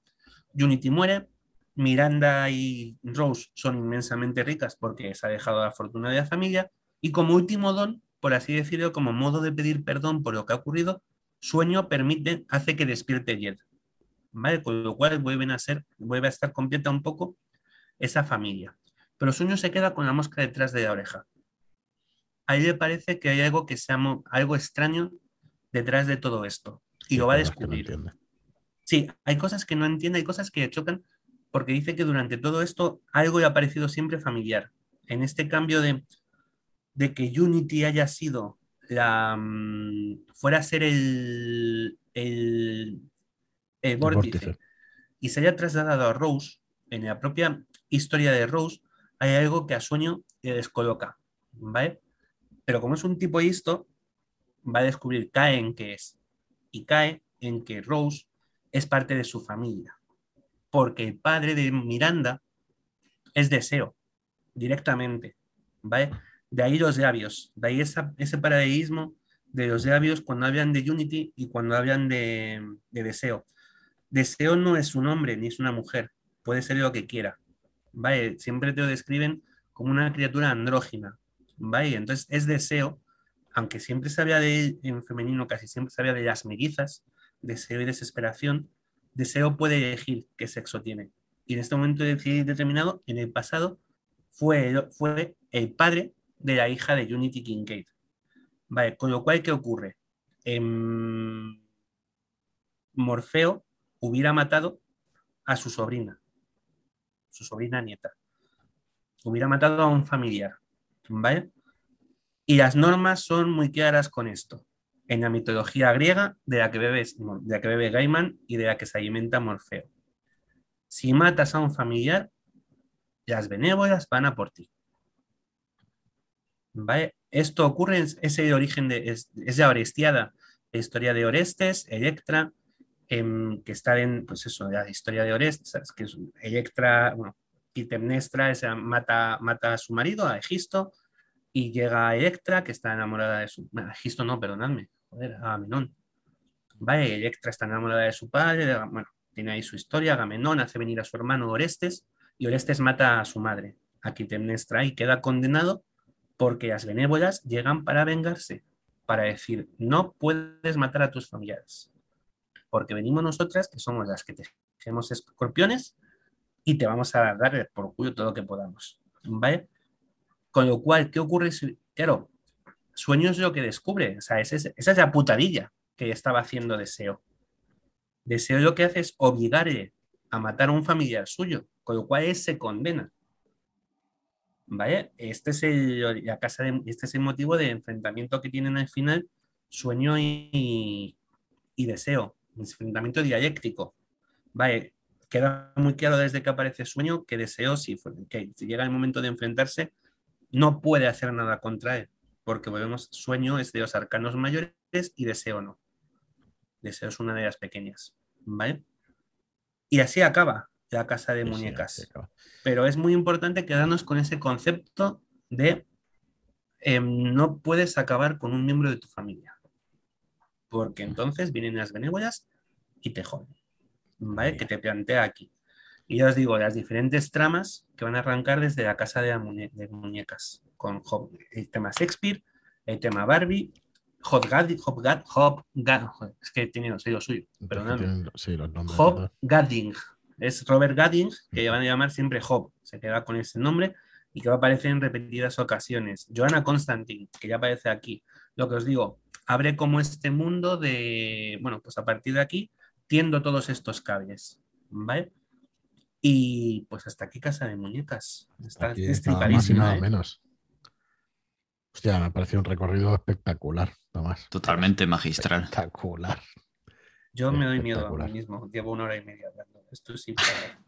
Unity muere, Miranda y Rose son inmensamente ricas porque se ha dejado la fortuna de la familia. Y como último don, por así decirlo, como modo de pedir perdón por lo que ha ocurrido, sueño permite, hace que despierte Jed. ¿Vale? Con lo cual vuelven a ser, vuelve a estar completa un poco esa familia. Pero sueño se queda con la mosca detrás de la oreja. A él le parece que hay algo que sea algo extraño detrás de todo esto. Y lo va a descubrir. sí, hay cosas que no entiende, hay cosas que chocan, porque dice que durante todo esto algo le ha parecido siempre familiar. En este cambio de, de que Unity haya sido la. Mm, fuera a ser el, el, el, vórtice, y se haya trasladado a Rose, en la propia historia de Rose, hay algo que a sueño le descoloca. ¿Vale? Pero como es un tipo esto, va a descubrir, cae en qué es. Y cae en que Rose es parte de su familia porque el padre de Miranda es deseo, directamente, ¿vale? De ahí los labios, de ahí ese paradigma de los labios cuando hablan de Unity y cuando hablan de, deseo. Deseo no es un hombre ni es una mujer, puede ser lo que quiera, ¿vale? Siempre te lo describen como una criatura andrógina, ¿vale? Entonces es deseo, aunque siempre se habla de él en femenino, casi siempre se habla de las mellizas, deseo y desesperación, deseo puede elegir qué sexo tiene. y en este momento determinado, en el pasado, fue, fue el padre de la hija de Unity Kincaid. Vale, con lo cual, ¿qué ocurre? Em, Morfeo hubiera matado a su sobrina, su sobrina nieta. Hubiera matado a un familiar. ¿Vale? Y las normas son muy claras con esto. En la mitología griega, de la que bebe, de la que bebe Gaiman y de la que se alimenta Morfeo. Si matas a un familiar, las benévolas van a por ti. ¿Vale? Esto ocurre, es el origen de, es, es la Orestiada, la historia de Orestes, Electra, em, que está en, pues eso, la historia de Orestes, que es Electra, bueno, Clitemnestra esa mata, mata a su marido, a Egisto, y llega Electra, que está enamorada de su, bueno, Egisto no, perdonadme, joder, Agamenón. Vale, Electra está enamorada de su padre, bueno, tiene ahí su historia, Agamenón hace venir a su hermano Orestes, y Orestes mata a su madre, a Clitemnestra, y queda condenado porque las benévolas llegan para vengarse, para decir, no puedes matar a tus familiares, porque venimos nosotras, que somos las que tejemos escorpiones, y te vamos a dar por cuyo todo lo que podamos. ¿Vale? Con lo cual, ¿qué ocurre? Claro, sueño es lo que descubre, o sea, esa es la putadilla que estaba haciendo Deseo. Deseo lo que hace es obligarle a matar a un familiar suyo, con lo cual él se condena. ¿Vale? Este es el, la casa este es el motivo de enfrentamiento que tienen al final sueño y, deseo, enfrentamiento dialéctico. ¿Vale? Queda muy claro desde que aparece sueño que deseo, si, que llega el momento de enfrentarse, no puede hacer nada contra él, porque volvemos, sueño es de los arcanos mayores y deseo no. Deseo es una de las pequeñas. ¿Vale? Y así acaba la casa de muñecas. Pero es muy importante quedarnos con ese concepto de em, no puedes acabar con un miembro de tu familia. Porque entonces vienen las benévolas y te joden. ¿Vale? Que te plantea aquí. Y ya os digo, las diferentes tramas que van a arrancar desde la casa de, muñecas, con el tema Shakespeare, el tema Barbie, Hop Gadding, Hop, es que tiene el sello suyo, perdóname. Hop Gadding, es Robert Gadding, que van a llamar siempre Job, se queda con ese nombre y que va a aparecer en repetidas ocasiones. Joanna Constantine, que ya aparece aquí. Lo que os digo, abre como este mundo de, bueno, pues a partir de aquí tiendo todos estos cables, ¿vale? Y pues hasta aquí Casa de Muñecas. Está estripadísima. Nada ¿eh? menos. Hostia, me ha parecido un recorrido espectacular, Tomás. Totalmente magistral. Espectacular. Yo me doy miedo a mí mismo. Llevo una hora y media hablando. Esto sí.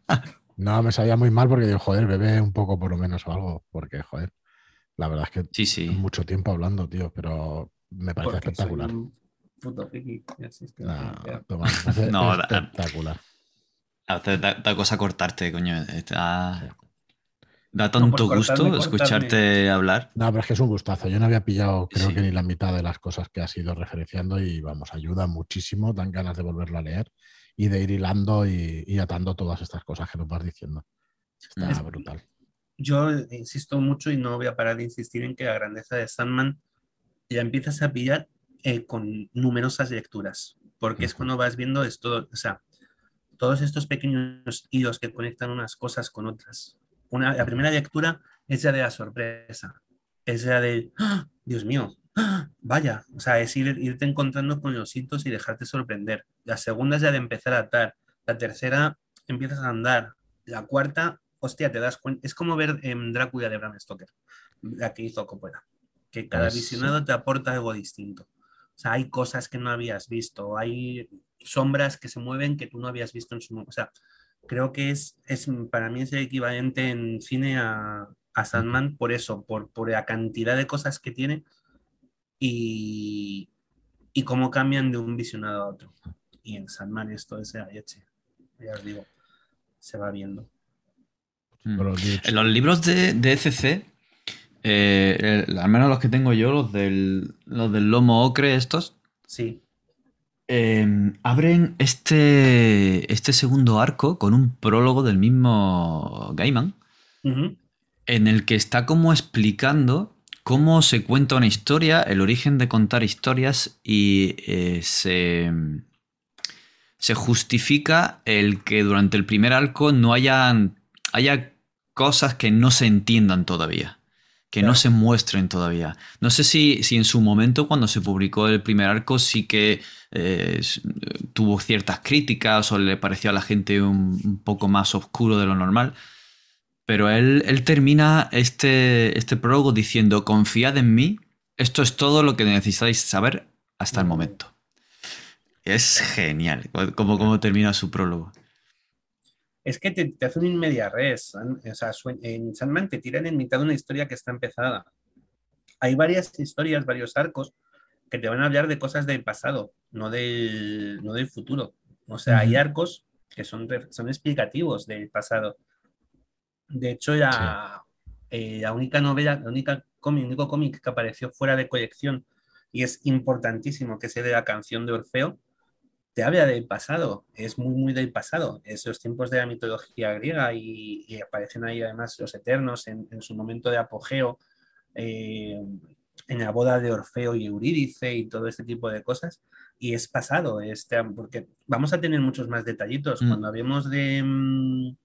no, me sabía muy mal porque digo, joder, bebé un poco por lo menos o algo. Porque, joder, la verdad es que sí, sí. mucho tiempo hablando, tío, pero me parece espectacular. puto no, espectacular. Da, cosa cortarte, coño. Está... Da tanto gusto escucharte hablar. No, pero es que es un gustazo. Yo no había pillado, creo que ni la mitad de las cosas que has ido referenciando y vamos, ayuda muchísimo, dan ganas de volverlo a leer y de ir hilando y, atando todas estas cosas que nos vas diciendo. Está brutal. Yo insisto mucho y no voy a parar de insistir en que la grandeza de Sandman ya empiezas a pillar eh, con numerosas lecturas, porque es cuando vas viendo esto, o sea, todos estos pequeños hilos que conectan unas cosas con otras la primera lectura es ya de la sorpresa, es ya de, ¡Ah! Dios mío, ¡Ah! vaya, o sea, es irte encontrando con los hitos y dejarte sorprender. La segunda es ya de empezar a atar, la tercera empiezas a andar, la cuarta, hostia, te das cuenta, es como ver en Drácula de Bram Stoker, la que hizo Coppola, que cada pues visionado te aporta algo distinto. O sea, hay cosas que no habías visto, hay sombras que se mueven que tú no habías visto en su momento. O sea, creo que es, es para mí es el equivalente en cine a, a Sandman por eso, por, por la cantidad de cosas que tiene y, y cómo cambian de un visionado a otro. Y en Sandman esto es la leche, ya os digo, se va viendo. Mm. En los libros de, de ECC, eh, al menos los que tengo yo, los del, los del lomo ocre estos, sí. Em, abren este, este segundo arco con un prólogo del mismo Gaiman, en el que está como explicando cómo se cuenta una historia, el origen de contar historias y eh, se, se justifica el que durante el primer arco no hayan, haya cosas que no se entiendan todavía, que no se muestren todavía. No sé si, si, en su momento, cuando se publicó el primer arco, sí que eh, tuvo ciertas críticas o le pareció a la gente un, poco más oscuro de lo normal. Pero él, él termina este, este prólogo diciendo, confiad en mí, esto es todo lo que necesitáis saber hasta el momento. Es genial cómo, cómo termina su prólogo. Es que te, hace un inmedia res. O sea, en Sandman te tiran en mitad de una historia que está empezada. Hay varias historias, varios arcos que te van a hablar de cosas del pasado, no del, no del futuro. O sea, hay arcos que son, son explicativos del pasado. De hecho, la, eh, la única novela, la única cómic, el único cómic que apareció fuera de colección y es importantísimo, que es de la canción de Orfeo, te habla del pasado, es muy, muy del pasado, esos tiempos de la mitología griega y, aparecen ahí además los eternos en, su momento de apogeo, eh, en la boda de Orfeo y Eurídice y todo este tipo de cosas. Y es pasado, este, porque vamos a tener muchos más detallitos. Mm. Cuando hablemos de... Mm,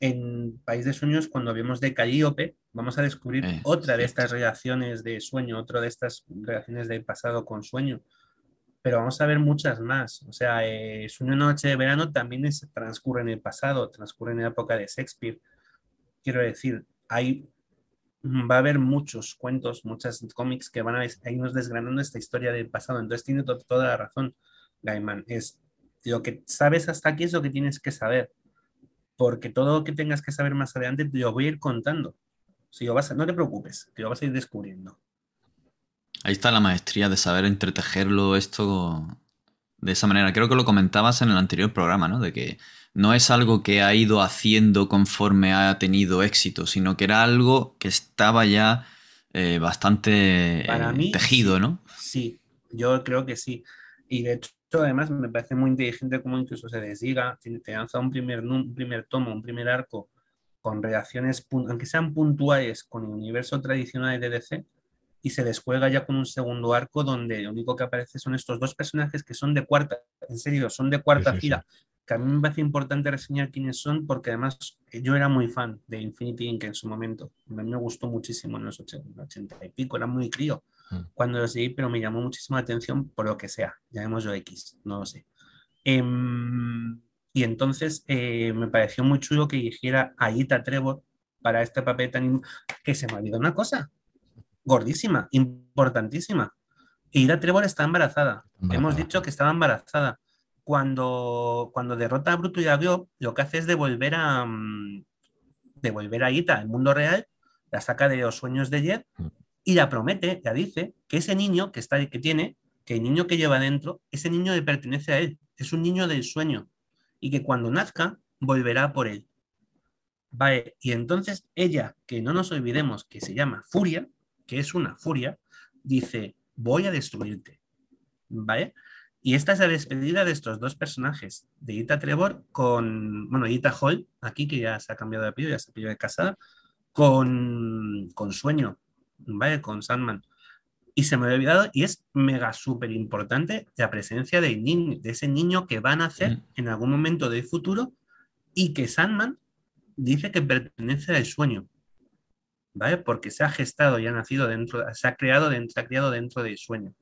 en País de Sueños, cuando hablemos de Callíope, vamos a descubrir eh, otra de estas relaciones de sueño, otra de estas relaciones del pasado con sueño pero vamos a ver muchas más. O sea, eh, Sueño Noche de Verano también transcurre en el pasado, transcurre en la época de Shakespeare. Quiero decir, hay, va a haber muchos cuentos, muchos cómics que van a, irnos desgranando esta historia del pasado. Entonces tiene toda la razón, Gaiman. Es lo que sabes hasta aquí es lo que tienes que saber. Porque todo lo que tengas que saber más adelante te lo voy a ir contando. Si vas no te preocupes, te lo vas a ir descubriendo. Ahí está la maestría de saber entretejerlo esto de esa manera. Creo que lo comentabas en el anterior programa, ¿no? De que no es algo que ha ido haciendo conforme ha tenido éxito, sino que era algo que estaba ya eh, bastante eh, tejido, ¿no? Sí, yo creo que sí. Y de hecho, además, me parece muy inteligente cómo incluso se desdiga, te lanza un primer, un primer tomo, un primer arco con reacciones, aunque sean puntuales con el universo tradicional de DC, y se descuelga ya con un segundo arco donde lo único que aparece son estos dos personajes que son de cuarta, en serio, son de cuarta fila. Que a mí me parece importante reseñar quiénes son porque además eh, yo era muy fan de Infinity Inc. en su momento. A mí me gustó muchísimo en los 80, y pico, era muy crío mm. cuando los leí, pero me llamó muchísimo la atención por lo que sea, llamémoslo X, no lo sé. Em, y entonces eh, me pareció muy chulo que eligiera a Ita Trevor para este papel tan... que se me ha olvidado una cosa, gordísima, importantísima. Ira Trevor está embarazada. Hemos dicho que estaba embarazada. Cuando, cuando derrota a Bruto y a Glob, lo que hace es devolver a, mm, devolver a Ita al mundo real, la saca de los sueños de Jed mm. y la promete, la dice, que ese niño que, está, que tiene, que el niño que lleva dentro, ese niño le pertenece a él, es un niño del sueño y que cuando nazca volverá por él. Vale, y entonces ella, que no nos olvidemos que se llama Furia, que es una furia, dice, voy a destruirte. ¿Vale? Y esta es la despedida de estos dos personajes, de Ita Trevor con, bueno, Ita Hall, aquí que ya se ha cambiado de apellido, ya se ha de casada, con, con Sueño, ¿vale? Con Sandman. Y se me había olvidado, y es mega súper importante la presencia de, de ese niño que van a nacer en algún momento del futuro y que Sandman dice que pertenece al sueño. ¿Vale? Porque se ha gestado y ha nacido dentro, se ha creado, dentro, se ha creado dentro del sueño.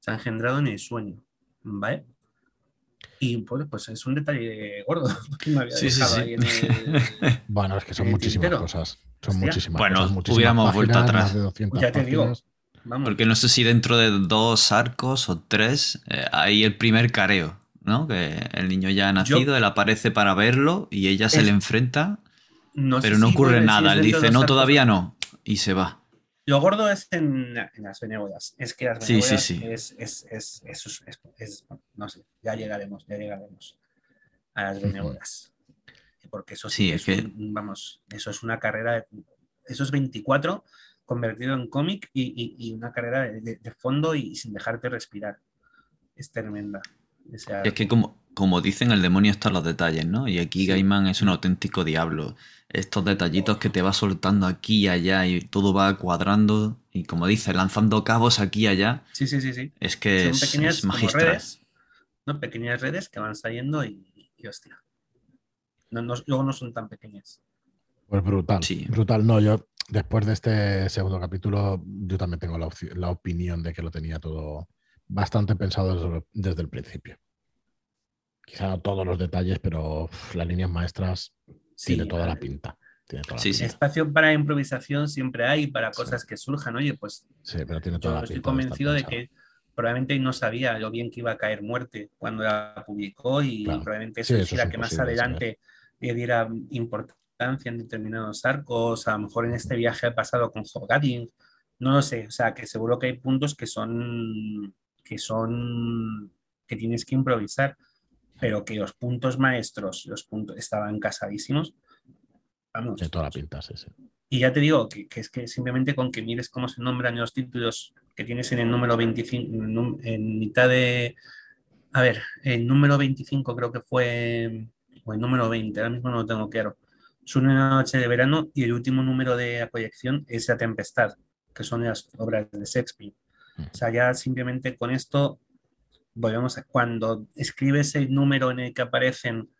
Se ha engendrado en el sueño, ¿vale? Y pues, pues es un detalle gordo. sí, sí, sí. bueno, es que son muchísimas cosas. Son muchísimas bueno, cosas. hubiéramos vuelto atrás. Ya te digo. Vamos. Porque no sé si dentro de dos arcos o tres eh, hay el primer careo, ¿no? Que el niño ya ha nacido, él aparece para verlo y ella se le enfrenta pero no ocurre nada. Él dice, no, todavía no. Y se va. Lo gordo es en, las benévolas. Es que las benévolas Es, es, es, No sé, ya llegaremos, ya llegaremos a las benévolas. Porque eso sí, es, que... vamos, eso es una carrera, eso es 24 convertido en cómic y, una carrera de, fondo y sin dejarte respirar. Es tremenda. es que como, como dicen, el demonio está en los detalles, ¿no? Y aquí Gaiman es un auténtico diablo. Estos detallitos que te va soltando aquí y allá y todo va cuadrando y como dice, lanzando cabos aquí y allá. Sí, sí, sí, sí. Es que es, magistral. ¿no? Pequeñas redes que van saliendo y, hostia. luego no son tan pequeñas. Pues brutal, sí. brutal. No, yo después de este segundo capítulo, yo también tengo la, opinión de que lo tenía todo bastante pensado desde, el principio. Quizá no todos los detalles, pero las líneas maestras tiene toda la pinta. sí, Espacio para improvisación siempre hay, para cosas que surjan. Oye, pues sí, pero tiene toda yo estoy convencido de que probablemente no sabía lo bien que iba a caer muerte cuando la publicó y probablemente eso hiciera que más adelante le diera importancia en determinados arcos, a lo mejor en este viaje al pasado con Hobgadin, no lo sé, o sea, que seguro que hay puntos que son que son que tienes que improvisar, pero que los puntos maestros, los puntos estaban casadísimos. Vamos. De toda la pinta, sí, Y ya te digo que, que, es que simplemente con que mires cómo se nombran los títulos que tienes en el número 25, en mitad de... A ver, el número 25 creo que fue, o el número 20, ahora mismo no lo tengo claro. Es una noche de verano y el último número de la proyección es La Tempestad, que son las obras de Shakespeare. Mm. O sea, ya simplemente con esto volvemos a cuando escribes el número en el que aparecen,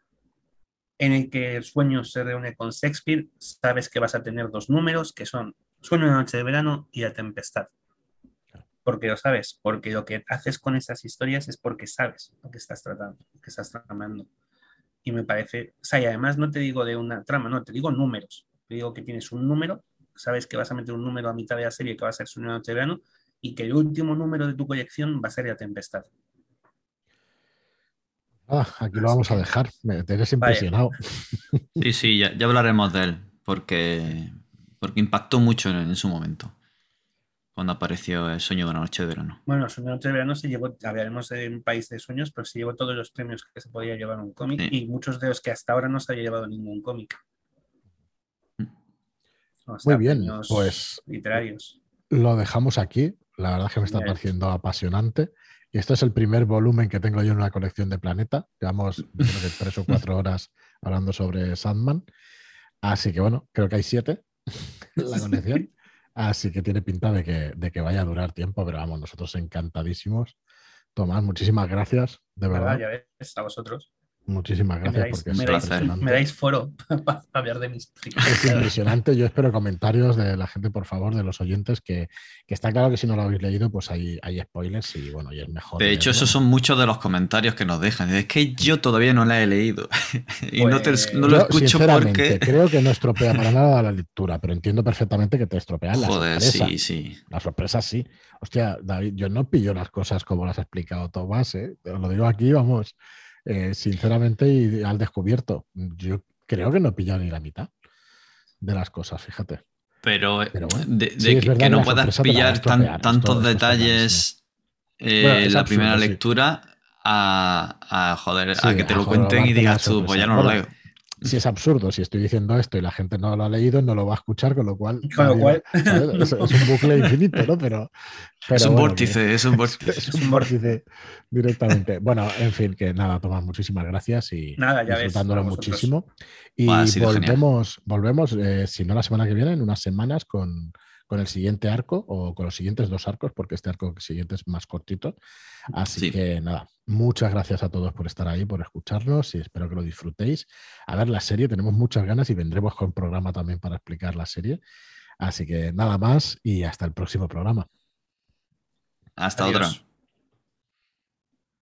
en el que el sueño se reúne con Shakespeare, sabes que vas a tener dos números que son Sueño de noche de verano y La Tempestad porque lo sabes, porque lo que haces con esas historias es porque sabes lo que estás tratando, lo que estás tramando. Y me parece, o sea, y además no te digo de una trama, no, te digo números. Te digo que tienes un número, sabes que vas a meter un número a mitad de la serie que va a ser su noche de verano y que el último número de tu colección va a ser la tempestad. Ah, aquí lo vamos a dejar, me tienes impresionado. Sí, sí, ya, hablaremos de él, porque, porque impactó mucho en su momento cuando apareció el sueño de una noche de verano. Bueno, el sueño de una noche de verano se llevó, hablaremos de un país de sueños, pero se llevó todos los premios que se podía llevar un cómic y muchos de los que hasta ahora no se había llevado ningún cómic. Mm. Muy bien, pues literarios. Lo dejamos aquí. La verdad es que me está pareciendo apasionante. Y este es el primer volumen que tengo yo en una colección de Planeta. Llevamos tres o cuatro horas hablando sobre Sandman. Así que bueno, creo que hay siete en la colección. Así que tiene pinta de que, de que vaya a durar tiempo, pero vamos, nosotros encantadísimos. Tomás, muchísimas gracias, de verdad. Ya ves, a vosotros. Muchísimas gracias porque me, dais, me dais foro para hablar de mis Es impresionante. Yo espero comentarios de la gente, por favor, de los oyentes, que, está claro que si no lo habéis leído, pues hay, hay spoilers y bueno, y es mejor. De hecho, esos son muchos de los comentarios que nos dejan. Es que yo todavía no la he leído y no, pues, lo escucho porque. Creo que no estropea para nada la lectura, pero entiendo perfectamente que te estropean las sorpresas. Sí, sí. Las sorpresas sí. Hostia, David, yo no pillo las cosas como las ha explicado Tomás, ¿eh? Lo digo aquí, vamos. Eh, sinceramente, y al descubierto. Yo creo que no he pillado ni la mitad de las cosas, fíjate. Pero, de, que, no puedas pillar tantos detalles eh, la primera lectura a, joder, a que te lo cuenten y digas tú, pues ya no lo leo si es absurdo, si estoy diciendo esto y la gente no lo ha leído, no lo va a escuchar, con lo cual, Es, un bucle infinito, ¿no? Pero, es un vórtice, es un vórtice. es un vórtice directamente. Bueno, en fin, que nada, Tomás, muchísimas gracias y nada, ya disfrutándolo muchísimo. Y volvemos, volvemos eh, si no la semana que viene, en unas semanas con con el siguiente arco o con los siguientes dos arcos, porque este arco siguiente es más cortito. Así que nada, muchas gracias a todos por estar ahí, por escucharnos y espero que lo disfrutéis. A ver la serie, tenemos muchas ganas y vendremos con programa también para explicar la serie. Así que nada más y hasta el próximo programa. Hasta otra.